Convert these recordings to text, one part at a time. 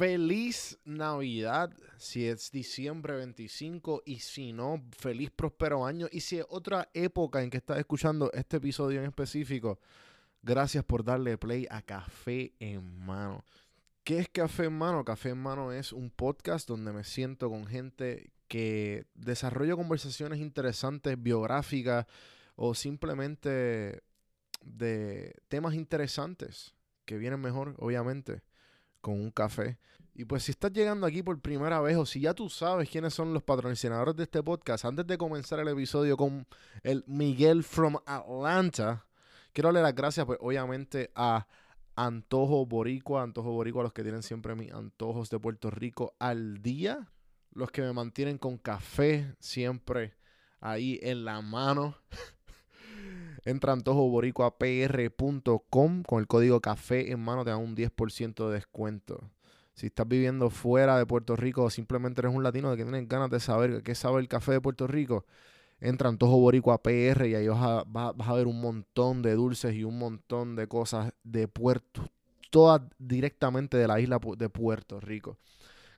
Feliz Navidad, si es diciembre 25 y si no, feliz próspero año. Y si es otra época en que estás escuchando este episodio en específico, gracias por darle play a Café en Mano. ¿Qué es Café en Mano? Café en Mano es un podcast donde me siento con gente que desarrolla conversaciones interesantes, biográficas o simplemente de temas interesantes que vienen mejor, obviamente con un café. Y pues si estás llegando aquí por primera vez o si ya tú sabes quiénes son los patrocinadores de este podcast, antes de comenzar el episodio con el Miguel from Atlanta, quiero darle las gracias pues obviamente a Antojo Boricua, Antojo Boricua, los que tienen siempre mis antojos de Puerto Rico al día, los que me mantienen con café siempre ahí en la mano. Entra a antojoboricuapr.com con el código café en mano te dan un 10% de descuento. Si estás viviendo fuera de Puerto Rico o simplemente eres un latino de que tienes ganas de saber qué sabe el café de Puerto Rico, entra a Antojo Boricua PR y ahí vas a, vas a ver un montón de dulces y un montón de cosas de Puerto, todas directamente de la isla de Puerto Rico.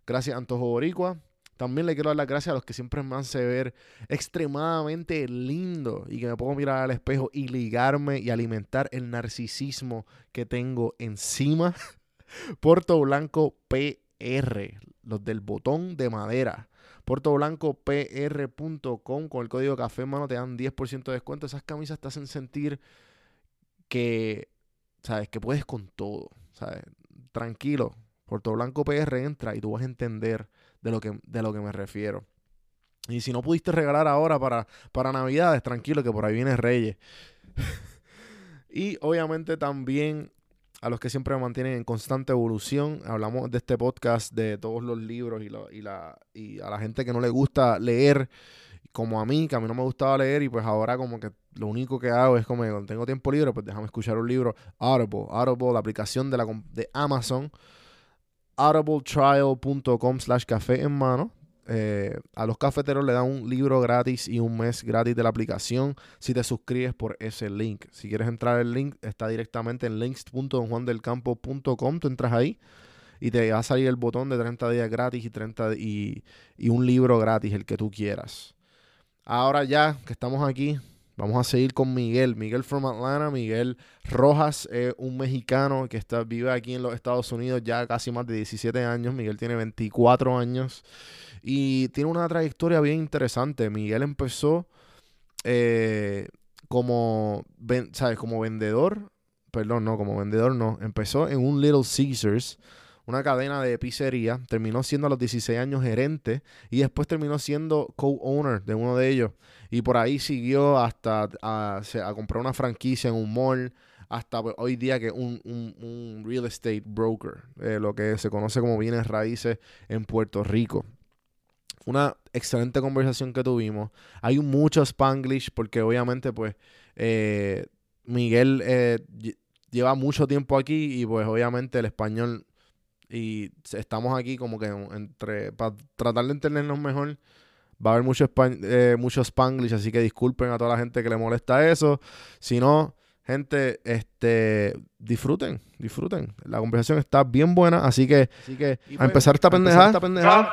Gracias Antojo Boricua. También le quiero dar las gracias a los que siempre me hacen ver extremadamente lindo y que me puedo mirar al espejo y ligarme y alimentar el narcisismo que tengo encima. Puerto Blanco PR, los del botón de madera. PuertoBlancoPR.com con el código café mano te dan 10% de descuento. Esas camisas te hacen sentir que, ¿sabes? Que puedes con todo, ¿sabes? Tranquilo. Puerto Blanco PR entra y tú vas a entender de lo que, de lo que me refiero. Y si no pudiste regalar ahora para, para Navidades, tranquilo que por ahí viene Reyes. y obviamente también a los que siempre me mantienen en constante evolución. Hablamos de este podcast de todos los libros y, y, la, y a la gente que no le gusta leer, como a mí, que a mí no me gustaba leer y pues ahora como que lo único que hago es como cuando tengo tiempo libre, pues déjame escuchar un libro. Audible, Audible, la aplicación de, la, de Amazon audibletrial.com slash café en mano. Eh, a los cafeteros le dan un libro gratis y un mes gratis de la aplicación si te suscribes por ese link. Si quieres entrar el link, está directamente en links.donjuandelcampo.com. Tú entras ahí y te va a salir el botón de 30 días gratis y, 30 y, y un libro gratis, el que tú quieras. Ahora ya que estamos aquí, Vamos a seguir con Miguel. Miguel from Atlanta. Miguel Rojas es un mexicano que está, vive aquí en los Estados Unidos ya casi más de 17 años. Miguel tiene 24 años y tiene una trayectoria bien interesante. Miguel empezó eh, como, ¿sabes? como vendedor. Perdón, no, como vendedor no. Empezó en un Little Caesars una cadena de pizzería, terminó siendo a los 16 años gerente y después terminó siendo co-owner de uno de ellos. Y por ahí siguió hasta a, comprar una franquicia en un mall, hasta pues, hoy día que un, un, real estate broker, eh, lo que se conoce como bienes raíces en Puerto Rico. Una excelente conversación que tuvimos. Hay mucho spanglish porque obviamente pues eh, Miguel eh, lleva mucho tiempo aquí y pues obviamente el español y estamos aquí como que entre para tratar de entendernos mejor. Va a haber mucho, eh, mucho spanglish, así que disculpen a toda la gente que le molesta eso. Si no, gente, este, disfruten, disfruten. La conversación está bien buena, así que, así que a pues, empezar esta pendejada. Esta pendejada.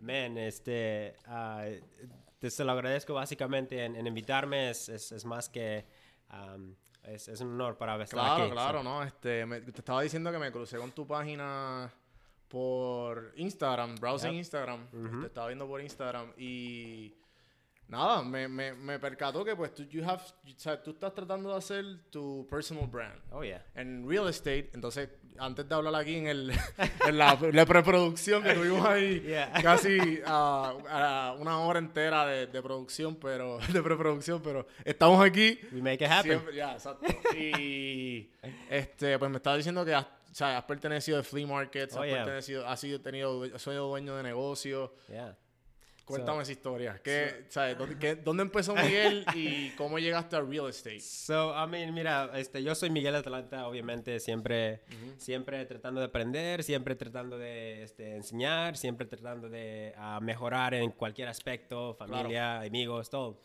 Man, este, uh, te lo agradezco básicamente en, invitarme, es, es, más que... es, es, un honor para estar claro, Claro, claro, ¿no? Este, te estaba diciendo que me crucé con tu página por Instagram, browsing Yep. Instagram. Ujú. Te estaba viendo por Instagram y nada, me, me, me percató que pues tú, you have, o sea, tú estás tratando de hacer tu personal brand Oh, yeah. en real estate. Entonces, antes de hablar aquí en, el, en la, la preproducción que tuvimos ahí, Yeah. casi ah, ah, una hora entera de, de producción, pero de preproducción, pero estamos aquí. We make it happen. Siempre- ya, exacto. Y este, pues me estaba diciendo que has, o sea, has pertenecido de flea markets, Oh, has yeah. pertenecido, has sido tenido, has sido dueño de negocio. Cuéntame esa historia. ¿Qué, sabes, ¿dónde, qué- dónde empezó Miguel y cómo llegaste a real estate? So, I mean, mira, este, yo soy Miguel Atlanta, obviamente, siempre, siempre tratando de aprender, siempre tratando de este, enseñar, siempre tratando de ah, mejorar en cualquier aspecto, familia, amigos, todo.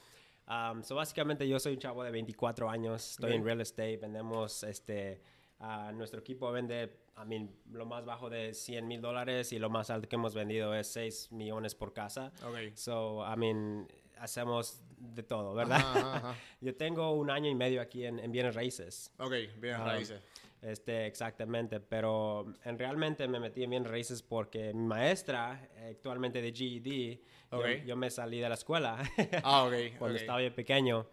Um, so, básicamente, yo soy un chavo de 24 años, estoy en Ok. real estate, vendemos, este, ah, nuestro equipo vende, I mean, lo más bajo de 100 mil dólares y lo más alto que hemos vendido es 6 millones por casa. Ok. So, I mean, hacemos de todo, ¿verdad? Ajá, ajá. Yo tengo un año y medio aquí en, en bienes raíces. Ok, bien, Ah, raíces. Este, exactamente, pero en realmente me metí en bienes raíces porque mi maestra, actualmente de GED, yo- Ok. yo, me salí de la escuela Ah, ok. cuando ok. estaba bien pequeño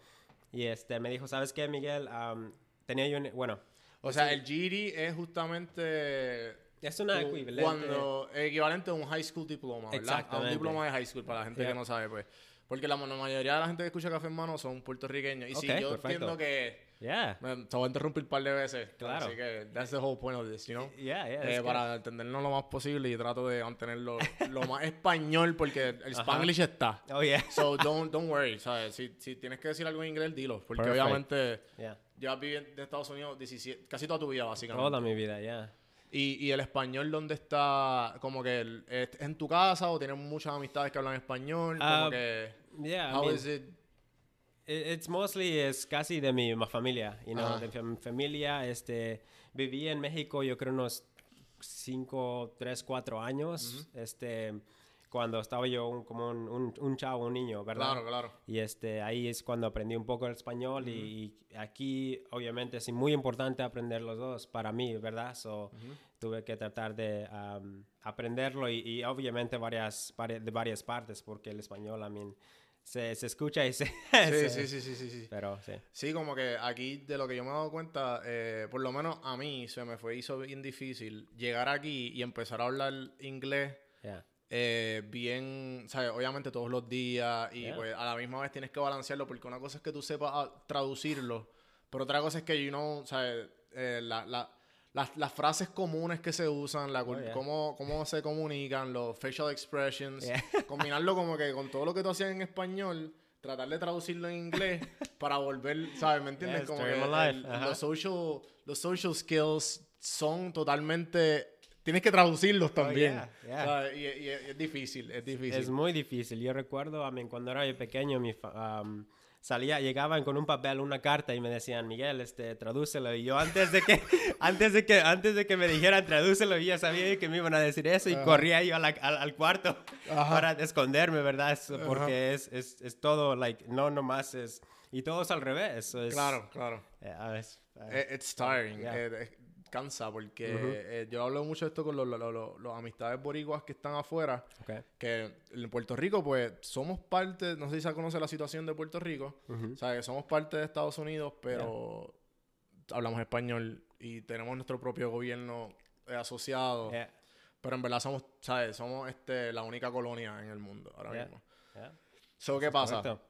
y este, me dijo, ¿sabes qué, Miguel? Am, tenía yo, un- bueno, O sea, el GED es justamente es una equivalente. cuando equivalente a un high school diploma, ¿verdad? A un diploma de high school para la gente que no sabe, pues. Porque la, la mayoría de la gente que escucha Café Hermano son puertorriqueños. Y sí, Ok, yo perfecto. entiendo que Yeah, me- te voy a interrumpir un par de veces. Claro. Así que that's the whole point of this, you know? yeah, yeah. Eh, para entendernos lo más posible y trato de mantenerlo lo más español porque el Spanglish está. Oh, yeah. So don't, don't worry, ¿sabes? Si, si tienes que decir algo en inglés, dilo. Porque Perfect. obviamente Yeah. llevas viviendo en Estados Unidos 17, casi toda tu vida, básicamente. Toda mi vida, yeah. Y, y el español, ¿dónde está? Como que el- es en tu casa o tienes muchas amistades que hablan español. Como Ah, que, Yeah, I how mean, is it? It- It's mostly es casi de mi familia, you know, de mi familia. Este, viví en México, yo creo unos 5, 3, 4 años. Este, cuando estaba yo un- como un, un, un chavo, un niño, ¿verdad? Claro, claro. Y este, ahí es cuando aprendí un poco el español y, y aquí obviamente es muy importante aprender los dos para mí, ¿verdad? So, Tuve que tratar de um, aprenderlo y, y obviamente varias, vari- de varias partes porque el español, I mean, se, se escucha y se... Sí, se- sí, sí, sí, sí, sí. Pero sí. Sí, como que aquí, de lo que yo me he dado cuenta, eh, por lo menos a mí se me fue hizo bien difícil llegar aquí y empezar a hablar inglés Yeah. eh, bien, ¿sabes? Obviamente todos los días y Yeah. pues a la misma vez tienes que balancearlo porque una cosa es que tú sepas traducirlo, pero otra cosa es que, you know, ¿sabes? Eh, la, la- las, las frases comunes que se usan, la, Oh, yeah. cómo, cómo se comunican, los facial expressions, Yeah. combinarlo como que con todo lo que tú hacías en español, tratar de traducirlo en inglés para volver, ¿sabes? ¿Me entiendes? Yeah, como que el- los, social, los social skills son totalmente... Tienes que traducirlos también. Oh, yeah, yeah. ¿sabes? Y, y- y es difícil, es difícil. Es muy difícil. Yo recuerdo, I mean, cuando era yo pequeño, mi um, salía, llegaban con un papel, una carta y me decían, Miguel, este, tradúcelo. Y yo antes de que, antes de que, antes de que me dijeran tradúcelo, yo ya sabía que me iban a decir eso y Ajá. corría yo a la- al, al cuarto Ajá. para esconderme, ¿verdad? Es- porque es, es, es todo, like, no nomás es, y todo es al revés. es- Claro, claro. a veces, eh, It's tiring. Yeah. eh, cansa porque eh, yo hablo mucho de esto con los, los, los- los amistades boricuas que están afuera. ok. Que en Puerto Rico, pues, somos parte, no sé si se conoce la situación de Puerto Rico. Ujú. O sea, que somos parte de Estados Unidos, pero hablamos español y tenemos nuestro propio gobierno eh, asociado. Yeah, Pero en verdad somos, ¿sabes? Somos este, la única colonia en el mundo ahora Yeah. mismo. yeah. So, ¿Qué pasa? Correcto.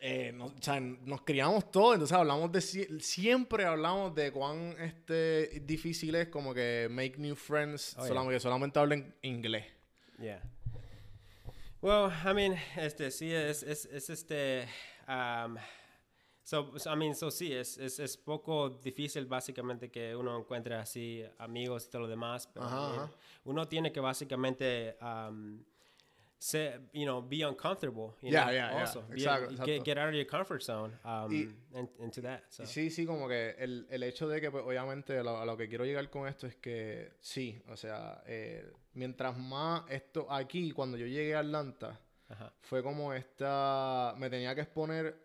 Eh, no- o sea, nos criamos todos, entonces hablamos de sie- siempre hablamos de cuán este difícil es como que make new friends Oh, yeah. solamente, que solamente hablen inglés. Yeah. Well, I mean, este, sí, es, es, es este, um, so, so, I mean, so sí, es, es, es poco difícil básicamente que uno encuentre así amigos y todo lo demás, pero Ajá, ajá. uno tiene que básicamente, um, you know, be uncomfortable, you Yeah, know, yeah, yeah. also. Be- Exacto, Get, exacto. get out of your comfort zone, um, Y- and- into that, so. Y Sí, sí, como que el, el hecho de que, pues, obviamente, a lo, a lo que quiero llegar con esto es que, sí, o sea, eh, mientras más esto aquí, cuando yo llegué a Atlanta, Ajá. fue como esta, me tenía que exponer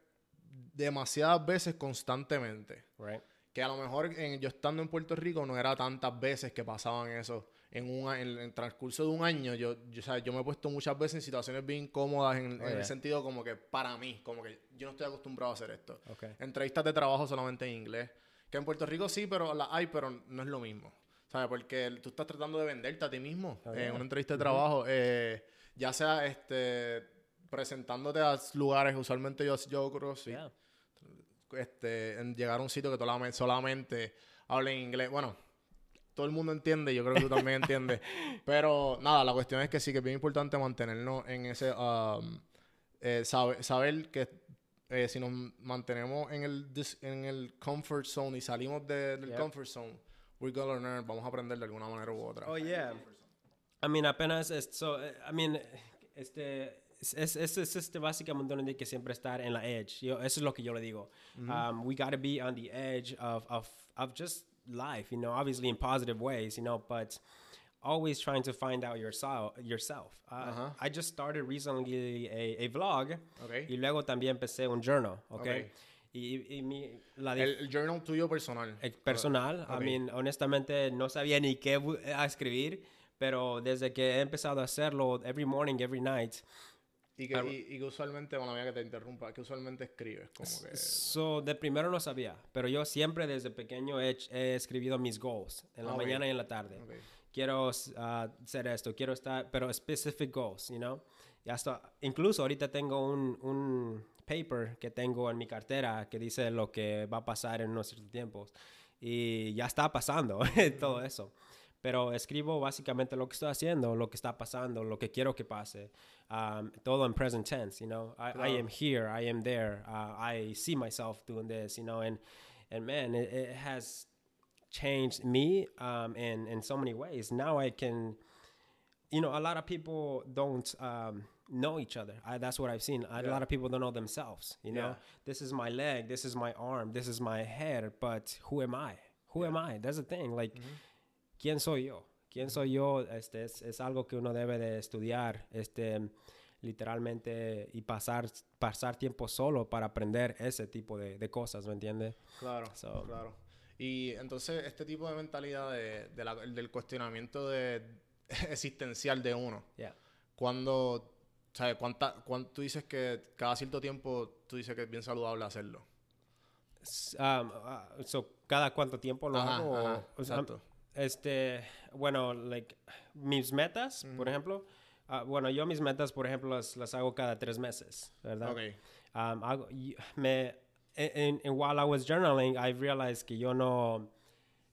demasiadas veces constantemente. Right. Que a lo mejor en- yo estando en Puerto Rico no era tantas veces que pasaban eso. En, un, en el transcurso de un año, yo, yo, o sea, yo me he puesto muchas veces en situaciones bien incómodas en, el sentido como que para mí, como que yo no estoy acostumbrado a hacer esto. Okay. Entrevistas de trabajo solamente en inglés. Que en Puerto Rico sí, pero las hay, pero no es lo mismo. ¿Sabes? Porque tú estás tratando de venderte a ti mismo en yeah. una entrevista de trabajo. eh, ya sea este presentándote a lugares, usualmente yo, yo creo sí. Yeah. Este, en llegar a un sitio que solamente, solamente hable inglés. Bueno, todo el mundo entiende, yo creo que tú también entiendes. Pero nada, la cuestión es que sí que es bien importante mantenernos en ese. um, eh, sabe- saber que eh, si nos mantenemos en el, en el comfort zone y salimos de- del Yeah. comfort zone, we're gonna learn, vamos a aprender de alguna manera u otra. Oh, yeah. I mean, apenas esto, eh, I mean, este, es, es, es, es este básicamente donde hay que siempre estar en la edge. Yo, eso es lo que yo le digo. Um, we got to be on the edge of, of, of just life, you know, obviously in positive ways, you know, but always trying to find out yourself. yourself. Uh, Ajá. I just started recently a, a vlog Ok. y luego también empecé un journal, okay? Ok. Y, y mi, la El, journal tuyo personal. eh, personal. Ok. I mean, honestamente no sabía ni qué escribir, pero desde que he empezado a hacerlo every morning, every night, Y que, y, y que usualmente, bueno, mía que te interrumpa, que usualmente escribes, como que... so de primero no sabía, pero yo siempre desde pequeño he, he escribido mis goals en la Ah, mañana y en la tarde. Ok. Quiero uh, hacer esto, quiero estar, pero specific goals, you know. Y hasta, incluso ahorita tengo un, un paper que tengo en mi cartera que dice lo que va a pasar en unos ciertos tiempos. Y ya está pasando todo eso. Pero escribo básicamente lo que estoy haciendo, lo que está pasando, lo que quiero que pase. Um, todo en present tense, you know. I, I am here, I am there, uh, I see myself doing this, you know. And, and man, it, it has changed me um, in, in so many ways. Now I can, you know, a lot of people don't um, know each other. I, that's what I've seen. A Yeah. lot of people don't know themselves. You know, Yeah. this is my leg, this is my arm, this is my head, but who am I? Who am I? That's the thing. Like, ¿quién soy yo? ¿Quién soy yo? Este es, es algo que uno debe de estudiar, este, literalmente, y pasar, pasar tiempo solo para aprender ese tipo de, de cosas, ¿me entiendes? Claro, So- claro. Y entonces este tipo de mentalidad de, de la- del cuestionamiento de, existencial de uno, Yeah. cuando, ¿sabes? ¿Cuánta, cuánto tú dices que cada cierto tiempo tú dices que es bien saludable hacerlo? Um, uh, so, ¿cada cuánto tiempo lo Ajá, hago? ajá, O exacto. Este, bueno, like, mis metas, por ejemplo, ah, bueno, yo mis metas, por ejemplo, las, las hago cada tres meses, ¿verdad? Ok, Um, hago- y- me, en, en- while I was journaling, I realized que yo no,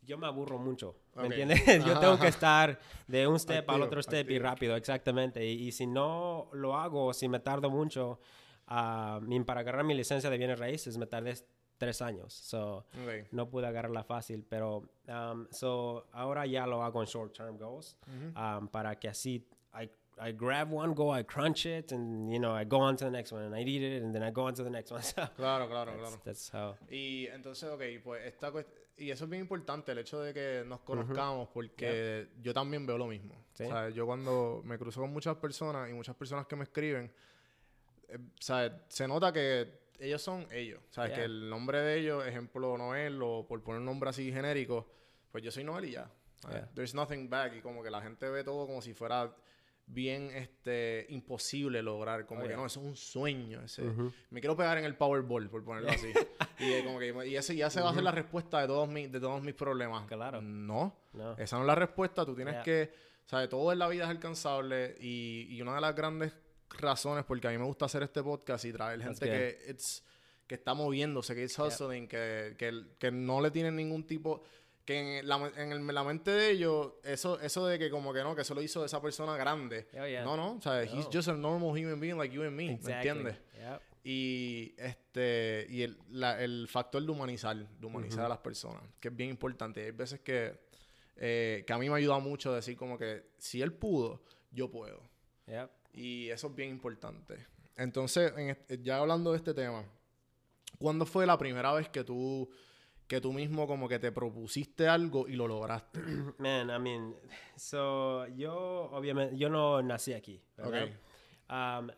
yo me aburro mucho, ¿me Ok. entiendes? yo tengo que estar de un step al Activo, otro step y activo. rápido, exactamente. Y, y si no lo hago, si me tardo mucho, mi- para agarrar mi licencia de bienes raíces me tardé tres años. So, ok. no pude agarrarla fácil, pero um, so ahora ya lo hago en short term goals um, para que así I, I grab one goal, I crunch it, and you know I go on to the next one, and I eat it, and then I go on to the next one. So Claro, claro, that's, claro. that's how. Y entonces, ok, pues esta y eso es bien importante, el hecho de que nos conozcamos, porque yo también veo lo mismo. Sí. O sea, yo cuando me cruzo con muchas personas y muchas personas que me escriben, eh, ¿sabes? se nota que ellos son ellos. ¿Sabes? Yeah. Que el nombre de ellos, ejemplo Noel, o por poner un nombre así genérico, pues yo soy Noel y ya. Yeah. There's nothing back. Y como que la gente ve todo como si fuera bien este imposible lograr como Oh, que yeah. no eso es un sueño ese me quiero pegar en el Powerball por ponerlo así y, eh, como que, y ese ya se va a ser la respuesta de todos mis de todos mis problemas Claro. no No. esa no es la respuesta tú tienes Yeah. que sabes todo en la vida es alcanzable y, y una de las grandes razones porque a mí me gusta hacer este podcast y traer gente que it's- que está moviéndose que es Yeah. hustling que, que, que no le tienen ningún tipo que en la, en el- la mente de ellos, eso, eso de que como que no, que eso lo hizo esa persona grande. Oh, yeah. No, no, o sea, he's No. just a normal human being like you and me, ¿me Exactly. entiendes? Yep. Y este y el, la- el factor de humanizar, de humanizar a las personas, que es bien importante. Hay veces que, eh, que a mí me ayuda mucho decir como que si él pudo, yo puedo. Yep. Y eso es bien importante. Entonces, en este- ya hablando de este tema, ¿cuándo fue la primera vez que tú, que tú mismo como que te propusiste algo y lo lograste? Man, I mean, so yo obviamente yo no nací aquí, ¿verdad? Ok. Um,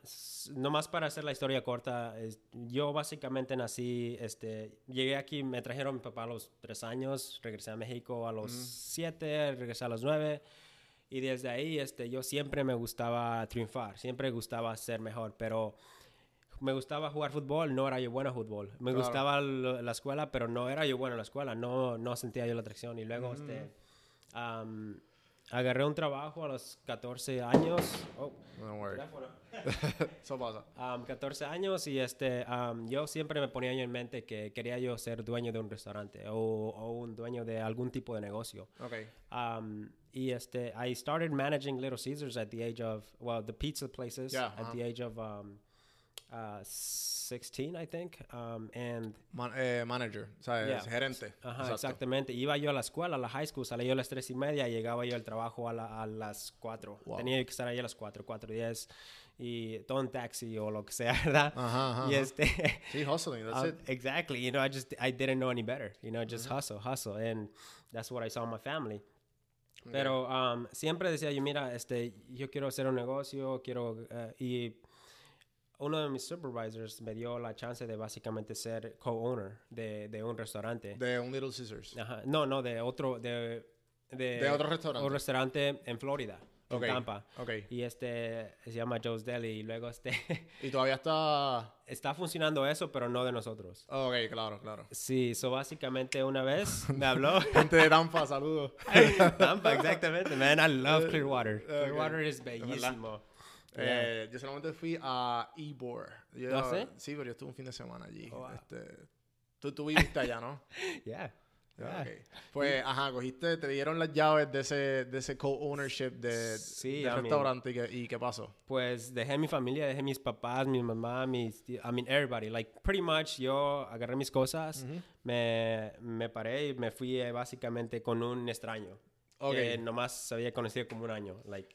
nomás para hacer la historia corta, es- yo básicamente nací, este, llegué aquí, me trajeron mi papá a los tres años, regresé a México a los siete, regresé a los nueve, Y desde ahí, este, yo siempre me gustaba triunfar, siempre gustaba ser mejor, pero me gustaba jugar fútbol, no era yo bueno en fútbol. Me Claro. gustaba la escuela, pero no era yo bueno en la escuela, no, no sentía yo la atracción. Y luego, este, am, agarré un trabajo a los 14 años. Oh, No worry. Eso pasa. Am, 14 años y este, am, yo siempre me ponía yo en mente que quería yo ser dueño de un restaurante o, o un dueño de algún tipo de negocio. Ok. Um, este, I started managing Little Caesars at the age of, well, the pizza places Yeah, at uh-huh. the age of um, uh, 16, I think. Um, and, Man- eh, manager, o sea, Yeah. gerente. ajá, Exacto. exactamente. Iba yo a la escuela, a la high school, salía yo a las 3 y media llegaba yo al trabajo a, la- a las 4. Wow. Tenía que estar ahí a las 4, 4 10 y todo en taxi o lo que sea, ¿verdad? Ajá, ajá, Y este... Sí, hustling, that's Um, it. exactly. You know, I just I didn't know any better. You know, just hustle, hustle, and that's what I saw in my family. Pero um, siempre decía yo, mira, este, yo quiero hacer un negocio, quiero eh, y uno de mis supervisors me dio la chance de básicamente ser co-owner de, de un restaurante. De un Little Scissors. Ajá. No, no, de otro, de, de, De otro restaurante. Un restaurante en Florida, Ok, en Tampa. ok. Y este se llama Joe's Deli y luego este Y todavía está... está funcionando eso, pero no de nosotros. Ok, claro, claro. Sí, so básicamente una vez me habló. Gente de Tampa, saludos. Tampa, exactamente, man. I love Clearwater. ok. Clearwater es bellísimo. Eh, yo solamente fui a Ybor. Yo- ¿Ah, sí? Sí, pero yo estuve un fin de semana allí. Oh, wow. este, tú, tú viviste allá, ¿no? Yeah. Ah, yeah. ok. Pues, ajá, cogiste, te dieron las llaves de ese, de ese co-ownership de, Sí, del mean- restaurante y, qué, y qué pasó. Pues dejé mi familia, dejé mis papás, mi mamá, mis tíos, I mean everybody. Like pretty much yo agarré mis cosas, me, me paré y me fui eh, básicamente con un extraño. Ok. Que nomás había conocido como un año. Like,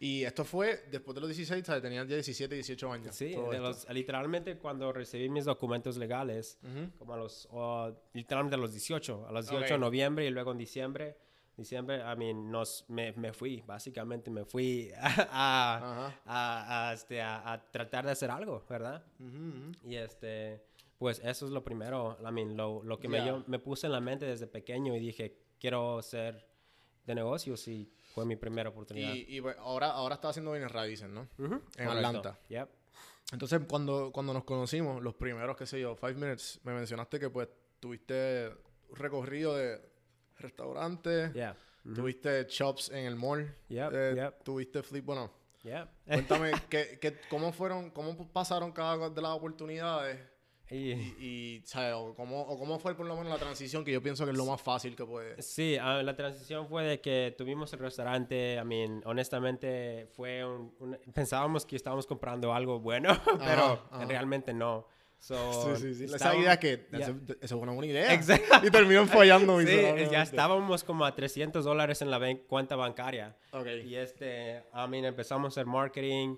Y esto fue después de los 16, ¿sabes? Tenías ya 17, 18 años. sí, de los, literalmente cuando recibí mis documentos legales, Ujú. como a los, literalmente a los 18, a los 18 Ok. de noviembre y luego en diciembre, diciembre, I mean, nos, me, me fui, básicamente me fui a, a, Ajá. a- a, este, a- a tratar de hacer algo, ¿verdad? Ujú, ujú. Y este, pues eso es lo primero, I mean, lo, lo que me, Ya. yo, me puse en la mente desde pequeño y dije, quiero ser de negocios y fue mi primera oportunidad. Y, y, ahora, ahora estás haciendo bienes raíces, ¿no? En correcto. Atlanta. Yep. Entonces, cuando, cuando nos conocimos, los primeros, qué sé yo, five minutes, me mencionaste que pues tuviste un recorrido de restaurantes, Yeah. Tuviste shops en el mall, Yep, eh, yep. tuviste flip, bueno, cuéntame, ¿qué, qué, cómo fueron, cómo pasaron cada de las oportunidades? Y- Y, ¿sabes? O cómo, o cómo fue por lo menos la transición, que yo pienso que es lo más fácil que puede. Sí, ah, la transición fue de que tuvimos el restaurante, I mean, honestamente fue un, un- pensábamos que estábamos comprando algo bueno, pero ajá. realmente no. So, Sí, sí, sí. Esa idea que, ya. eso, es una buena idea. Exacto. Y terminó fallando Sí, ya estábamos como a 300 dólares en la cuenta bancaria. Ok. Y este, I mean, empezamos hacer marketing.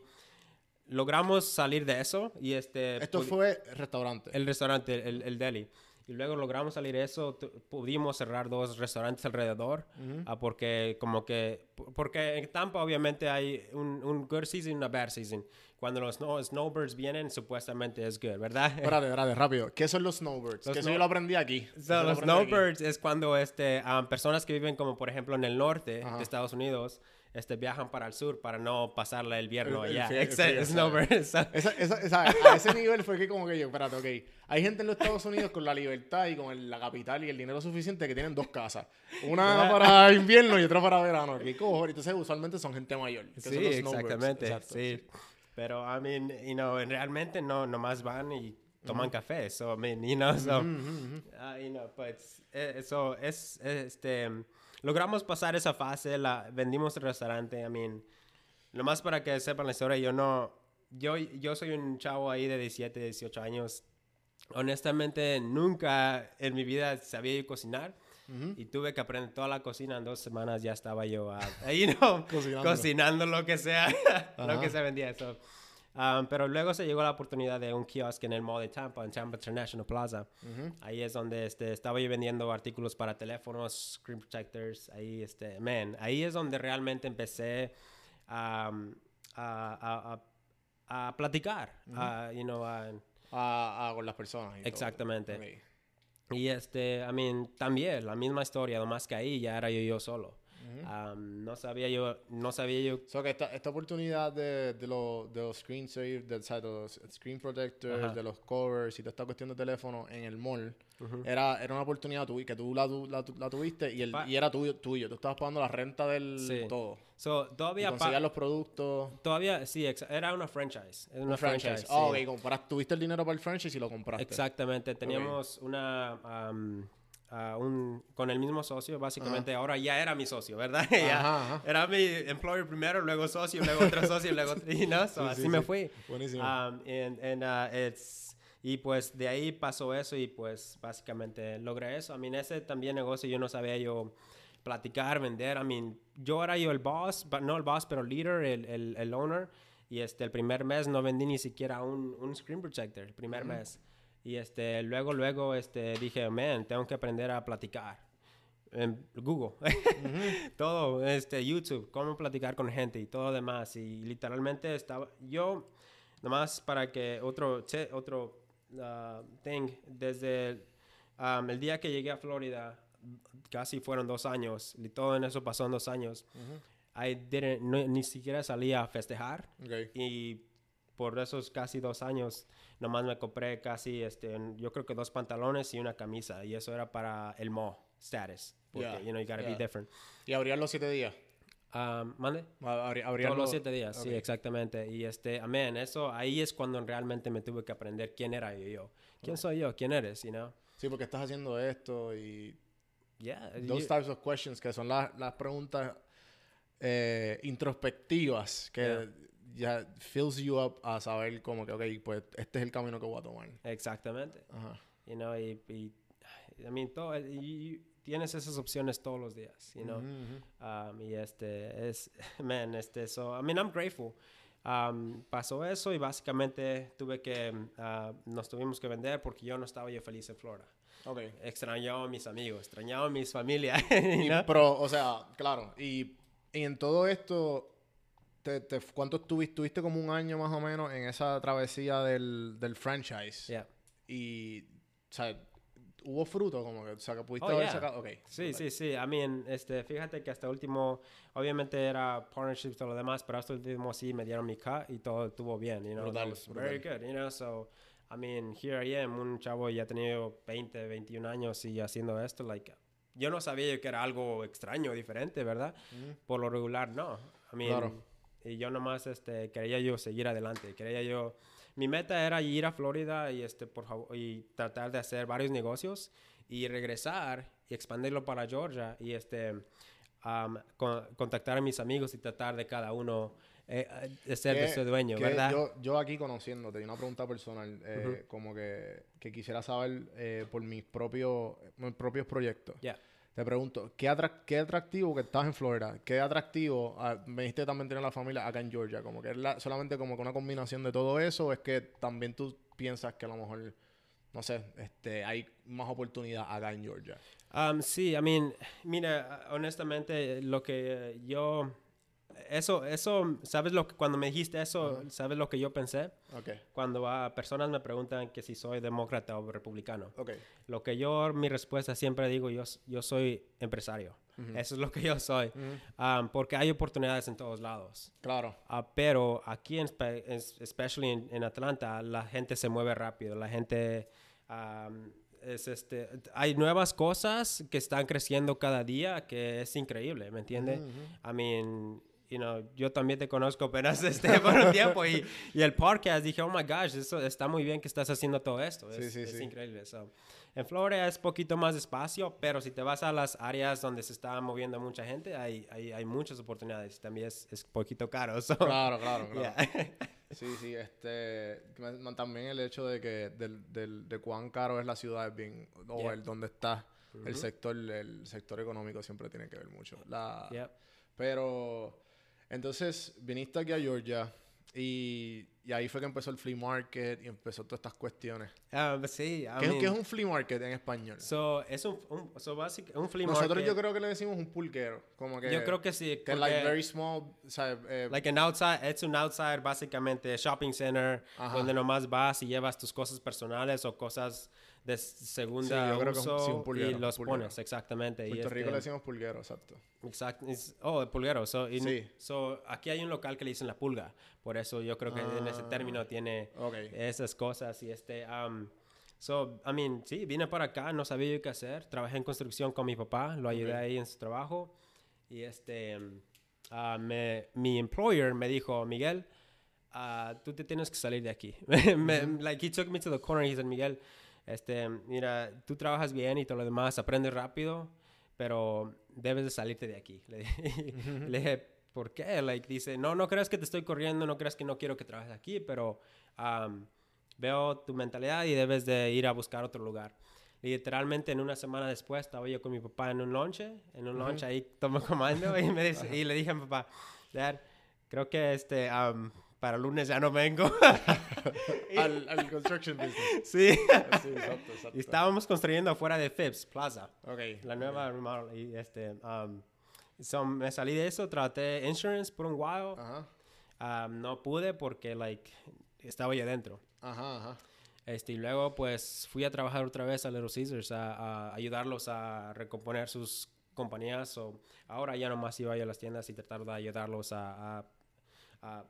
Logramos salir de eso y este... Esto fue restaurante. El restaurante, el, el deli. Y luego logramos salir de eso, pudimos cerrar dos restaurantes alrededor, ah, porque como que, porque en Tampa obviamente hay un, un good season y una bad season. Cuando los snow, snowbirds vienen, supuestamente es good, ¿verdad? Espérate, espérate, rápido. ¿Qué son los snowbirds? Los que eso snow- yo lo aprendí aquí. So, Eso lo los aprendí aquí. snowbirds es cuando este, ah, personas que viven como por ejemplo en el norte Ajá. de Estados Unidos este, viajan para el sur para no pasarle el el allá. So- esa, esa- a ese nivel fue que como que yo, espérate, ok. Hay gente en los Estados Unidos con la libertad y con el- la capital y el dinero suficiente que tienen dos casas. Una para invierno y otra para verano. ¿Qué cojones? Entonces usualmente son gente mayor. que son Sí, los snowbirds. exactamente. Exacto, sí. Pero, I mean, you know, realmente no, nomás van y toman café. So, I mean, you know, so, uh, you know, pues, eh, eso es, este, logramos pasar esa fase, la, vendimos el restaurante, I mean, nomás para que sepan la historia, yo no, yo, yo soy un chavo ahí de 17, 18 años. Honestamente, nunca en mi vida sabía yo cocinar. Y tuve que aprender toda la cocina en dos semanas. Ya estaba yo ah, ahí, ¿no? Cocinando. cocinando lo que sea, lo Ajá. que se vendía. So, um, pero luego se llegó la oportunidad de un kiosque en el mall de Tampa, en Tampa International Plaza. Ahí es donde este, estaba yo vendiendo artículos para teléfonos, screen protectors. Ahí, este, man, ahí es donde realmente empecé um, a, a, a, a platicar, you know, a- con las personas. y todo. Exactamente. Y este, I mean, también la misma historia, nomás que ahí ya era yo, yo solo. Um, no sabía yo, no sabía yo So que esta, esta oportunidad de, de, los de los screen save, de, o sea, de los screen protectors, de los covers y toda esta cuestión de teléfono en el mall, era, era una oportunidad tu- que tú la, tu- la, tu- la tuviste y, el, y era tuyo, tuyo. Tú estabas pagando la renta del Sí. todo. So, todavía, conseguías los productos. todavía, sí, era una franchise. Era una Un franchise. franchise. Ah, sí. ok, compras- tuviste el dinero para el franchise y lo compraste. Exactamente. Teníamos una, um, ah, un, con el mismo socio, básicamente. Ahora ya era mi socio, ¿verdad? Ya Ajá, ajá. Era mi employer primero, luego socio, luego otro socio, luego otro. Y no, so, Sí, así sí, me sí. fui. Buenísimo. Um, and- and, uh, it's- y pues de ahí pasó eso y pues básicamente logré eso. A mí ese también negocio yo no sabía yo platicar, vender. I mean, yo era yo el boss, but no el boss, pero leader, el, el, el owner. Y este, el primer mes no vendí ni siquiera un, un screen protector, el primer mes. Y este, luego, luego este, dije, man, tengo que aprender a platicar. En Google, todo, este, YouTube, cómo platicar con gente y todo demás. Y literalmente estaba, yo, nomás para que otro, otro uh, thing, desde um, el día que llegué a Florida, casi fueron dos años, y todo en eso pasó en dos años. I didn't, no- ni siquiera salía a festejar Ok. y por esos casi dos años nomás me compré casi, este, yo creo que dos pantalones y una camisa y eso era para el mo status. Porque, Yeah, you know, you gotta yeah. be different. Y abrías los siete días. Um, ¿Mande? Abri- abrías Todos los siete días, sí, exactamente. Y este, amén, eso, ahí es cuando realmente me tuve que aprender quién era yo. yo. ¿Quién soy yo? ¿Quién eres? You know? Sí, porque estás haciendo esto y Yeah. those you- types of questions que son las, las preguntas eh, introspectivas que ya fills you up a saber como que, ok, pues este es el camino que voy a tomar. Exactamente. Ajá. You know, y, y I mean, todo, y- tienes esas opciones todos los días, you know. Ujú, ujú. Um, y este es, man, este, so, I mean, I'm grateful. Um, pasó eso y básicamente tuve que, uh, nos tuvimos que vender porque yo no estaba yo feliz en Florida. Ok. Extrañaba a mis amigos, extrañaba a mis familias, know? Pero, o sea, claro, y, y en todo esto, te, te- ¿cuánto estuviste? Tuviste como un año más o menos en esa travesía del, del franchise. Yeah. Y, o sea, hubo fruto, como que, o sea, que pudiste Oh, haber yeah. sacado. Ok. Sí, sí, sí. I mean, este, fíjate que hasta último, obviamente era partnerships y todo lo demás, pero hasta último sí me dieron mi cut y todo estuvo bien, you know. Brutal, was very good, you know. So, I mean, here I am, un chavo ya ha tenido 20, 21 años y haciendo esto, like, yo no sabía que era algo extraño, diferente, ¿verdad? Por lo regular, no. I mean, Claro. Y yo nomás, este, quería yo seguir adelante, quería yo... Mi meta era ir a Florida y, este, por favor, y tratar de hacer varios negocios y regresar y expandirlo para Georgia y este am, con- contactar a mis amigos y tratar de cada uno eh, de ser de su dueño, ¿verdad? Yo, yo aquí conociéndote, una pregunta personal, eh, como que, que quisiera saber eh, por mis propios, mis propios proyectos. Ya. Te pregunto, ¿qué, atrac- qué atractivo que estás en Florida? ¿Qué atractivo ah, me dijiste también tener la familia acá en Georgia? Como que es la- solamente como que una combinación de todo eso, o es que también tú piensas que a lo mejor, no sé, este, hay más oportunidad acá en Georgia. Um, sí, I mean, mira, honestamente, lo que yo... Eso, eso, ¿sabes lo que cuando me dijiste eso, sabes lo que yo pensé? Ok, Cuando a personas me preguntan que si soy demócrata o republicano. ok. Lo que yo, mi respuesta siempre digo, yo, yo soy empresario. Eso es lo que yo soy. Um, porque hay oportunidades en todos lados. Claro. Ah, pero aquí, en, spe- en- especially en, en Atlanta, la gente se mueve rápido. La gente am, es este. Hay nuevas cosas que están creciendo cada día que es increíble, ¿me entiendes? I mean, you know, yo también te conozco apenas este por un tiempo y, y el podcast dije, oh my gosh, eso está muy bien que estás haciendo todo esto. Sí, Es, sí, es sí. increíble. So, en Florida es poquito más espacio, pero si te vas a las áreas donde se está moviendo mucha gente, hay, hay, hay muchas oportunidades. También es, es poquito caro. so, Claro, claro, claro. yeah. Sí, sí, este, también el hecho de que del, del, de cuán caro es la ciudad es bien, o Yeah. el donde está el sector, el sector económico siempre tiene que ver mucho. La, Yep. Pero, entonces, viniste aquí a Georgia y, y ahí fue que empezó el flea market y empezó todas estas cuestiones. Um, sí, I ¿Qué, es- mean, qué es un flea market en español? So, es un, un, so basic- un flea Nosotros market. yo creo que le decimos un pulquero, como que... Yo creo que sí. Que like very small, o sea, eh, Like an outside, es un outside básicamente shopping center Ajá. donde nomás vas y llevas tus cosas personales o cosas de segunda Sí, yo creo que un- sí, un pulguero, y los pulguero. pones, exactamente. y Puerto Rico este- le decimos pulguero, exacto. Exacto. Oh, pulguero. So, y- Sí. so, aquí hay un local que le dicen la pulga. Por eso yo creo que en ese Ah. término tiene Ok. esas cosas. Y este, um, so, I mean, sí, vine para acá, no sabía yo qué hacer. Trabajé en construcción con mi papá, lo ayudé Ok. ahí en su trabajo. Y este, ah, me, mi employer me dijo, Miguel, ah, tú te tienes que salir de aquí. Me- like, he took me to the corner y he said, Miguel, este, mira, tú trabajas bien y todo lo demás, aprendes rápido, pero debes de salirte de aquí. Le, dije- le dije, ¿por qué? Like, dice, no, no creas que te estoy corriendo, no creas que no quiero que trabajes aquí, pero um, veo tu mentalidad y debes de ir a buscar otro lugar. Literalmente en una semana después estaba yo con mi papá en un lonche, en un lunch ahí tomo comando y, me dice- y le dije a mi papá, Dad, creo que este, um, para lunes ya no vengo. al, al construction business. sí. Sí, exacto, exacto. Y estábamos construyendo afuera de Phipps Plaza, Ok. la nueva remodel. Y este, um, so, me salí de eso, traté insurance por un while. Ajá. Um, no pude porque, like, estaba yo adentro. Ajá, ajá. Este, y luego, pues, fui a trabajar otra vez a Little Caesars a, a ayudarlos a recomponer sus compañías. So, ahora ya nomás iba yo a las tiendas y tratar de ayudarlos a, a, a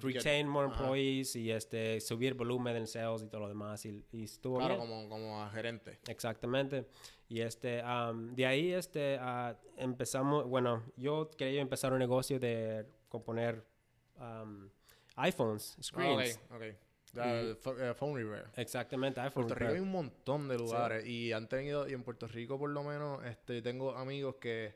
retain more ajá. employees y este, subir volumen en sales y todo lo demás. Y, y estuvo Claro, bien. como, como a gerente. Exactamente. Y este, am, de ahí este, ah, empezamos, bueno, yo quería empezar un negocio de componer am, iPhones, screens. Ah, ok, ok. La- fo- eh, phone repair. Exactamente, iPhone. Puerto Rico hay repair. un montón de lugares y han tenido, y en Puerto Rico por lo menos, este, tengo amigos que,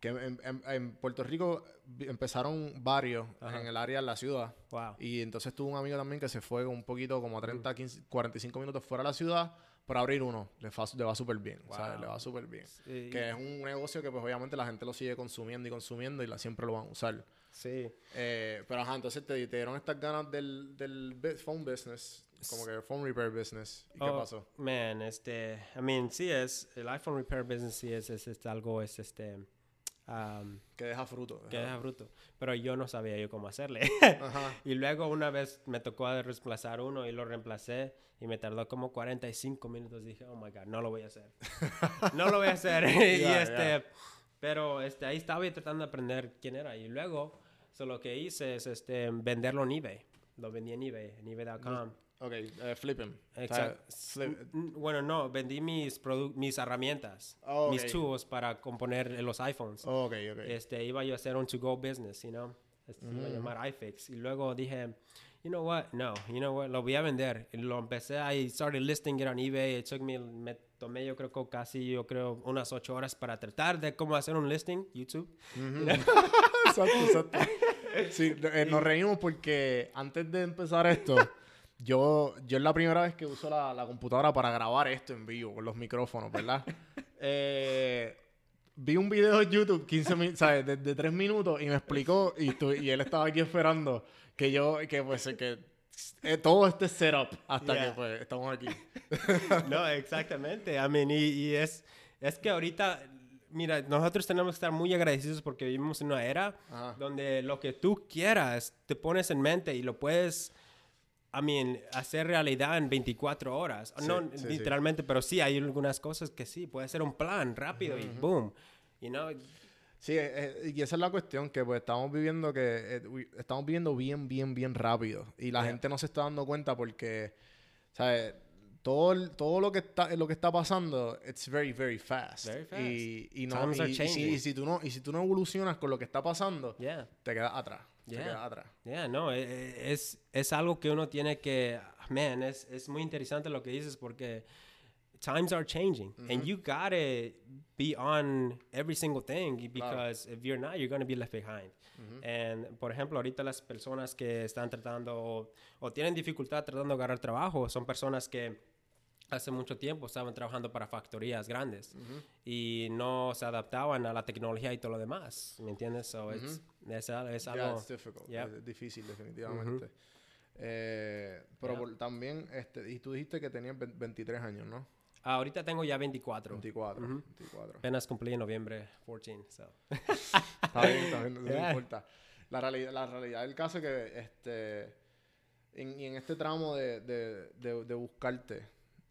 que en, en- en Puerto Rico empezaron varios Ajá. en el área de la ciudad. Wow. Y entonces tuvo un amigo también que se fue un poquito como a 30, 15, 45 minutos fuera de la ciudad para abrir uno. Le, fa- le va súper bien, ¿sabes? Wow. Le va súper bien. Sí, Que es un negocio que pues obviamente la gente lo sigue consumiendo y consumiendo y la, siempre lo van a usar. sí. Eh, pero ajá, entonces te, te dieron estas ganas del, del phone business, como que phone repair business. ¿Y qué Oh, pasó? Man, este, I mean, sí es, el iPhone repair business sí es, es, es algo, es este, am, Que deja fruto. que deja- bruto. Pero yo no sabía yo cómo hacerle. Ajá. Y luego una vez me tocó reemplazar uno y lo reemplacé y me tardó como 45 minutos. Dije, oh my God, no lo voy a hacer. no lo voy a hacer. y Ya, este, ya. pero este, ahí estaba yo tratando de aprender quién era. Y luego, so, lo que hice es este, venderlo en eBay. Lo vendí en eBay, en eBay.com. Ok, eh, flip him. Exacto. Flip- N- Bueno, no, vendí mis, mis herramientas, Oh, mis ok. tools para componer los iPhones ok, ok. este, iba yo a hacer un to-go business, you know. Este, Iba a llamar iFix. Y luego dije, you know what, no, you know what, lo voy a vender. Y lo empecé, I started listing it on eBay. It took me, me tomé yo creo que casi, yo creo, unas ocho horas para tratar de cómo hacer un listing, YouTube. exacto, exacto. Sí, eh, nos reímos porque antes de empezar esto, yo, yo es la primera vez que uso la, la computadora para grabar esto en vivo con los micrófonos, ¿verdad? Eh, vi un video de YouTube 15 minutos, ¿sabes? De, de 3 minutos y me explicó y, tu- y él estaba aquí esperando que yo, que pues, que eh, todo este setup hasta Yeah. que pues estamos aquí. no, exactamente. I mean, y, y es, es que ahorita, mira, nosotros tenemos que estar muy agradecidos porque vivimos en una era Ajá. donde lo que tú quieras te pones en mente y lo puedes, I mean, hacer realidad en 24 horas. Sí, no sí, sí. literalmente, pero sí hay algunas cosas que sí, puede ser un plan rápido y boom. You know, Sí, eh, eh, y esa es la cuestión, que pues estamos viviendo que eh, we- estamos viviendo bien, bien, bien rápido. Y la Yeah. gente no se está dando cuenta porque, ¿sabes? Todo, todo lo que está lo que está pasando, it's very, very fast. Very fast. Y, y no, y, y si, y si tú no, y si tú no evolucionas con lo que está pasando, yeah. te quedas atrás. Atrás. Yeah, no, e- e- es, es algo que uno tiene que, man, es, es muy interesante lo que dices porque times are changing and you gotta be on every single thing because if you're not, you're gonna be left behind. And, por ejemplo, ahorita las personas que están tratando o, o tienen dificultad tratando de agarrar trabajo son personas que hace mucho tiempo estaban trabajando para factorías grandes y no se adaptaban a la tecnología y todo lo demás, ¿me entiendes? So it's- es, al- es Yeah, algo... it's difficult. Yep. Es difícil, definitivamente. Eh, pero Yeah. por- también, este, y tú dijiste que tenías ve- 23 años, ¿no? Ah, ahorita tengo ya 24. 24. Ujú. 24. Apenas cumplí en noviembre 14. So. Está bien, está bien, no Yeah. importa. La realidad, la realidad del caso es que este, en, y en este tramo de, de, de, de buscarte,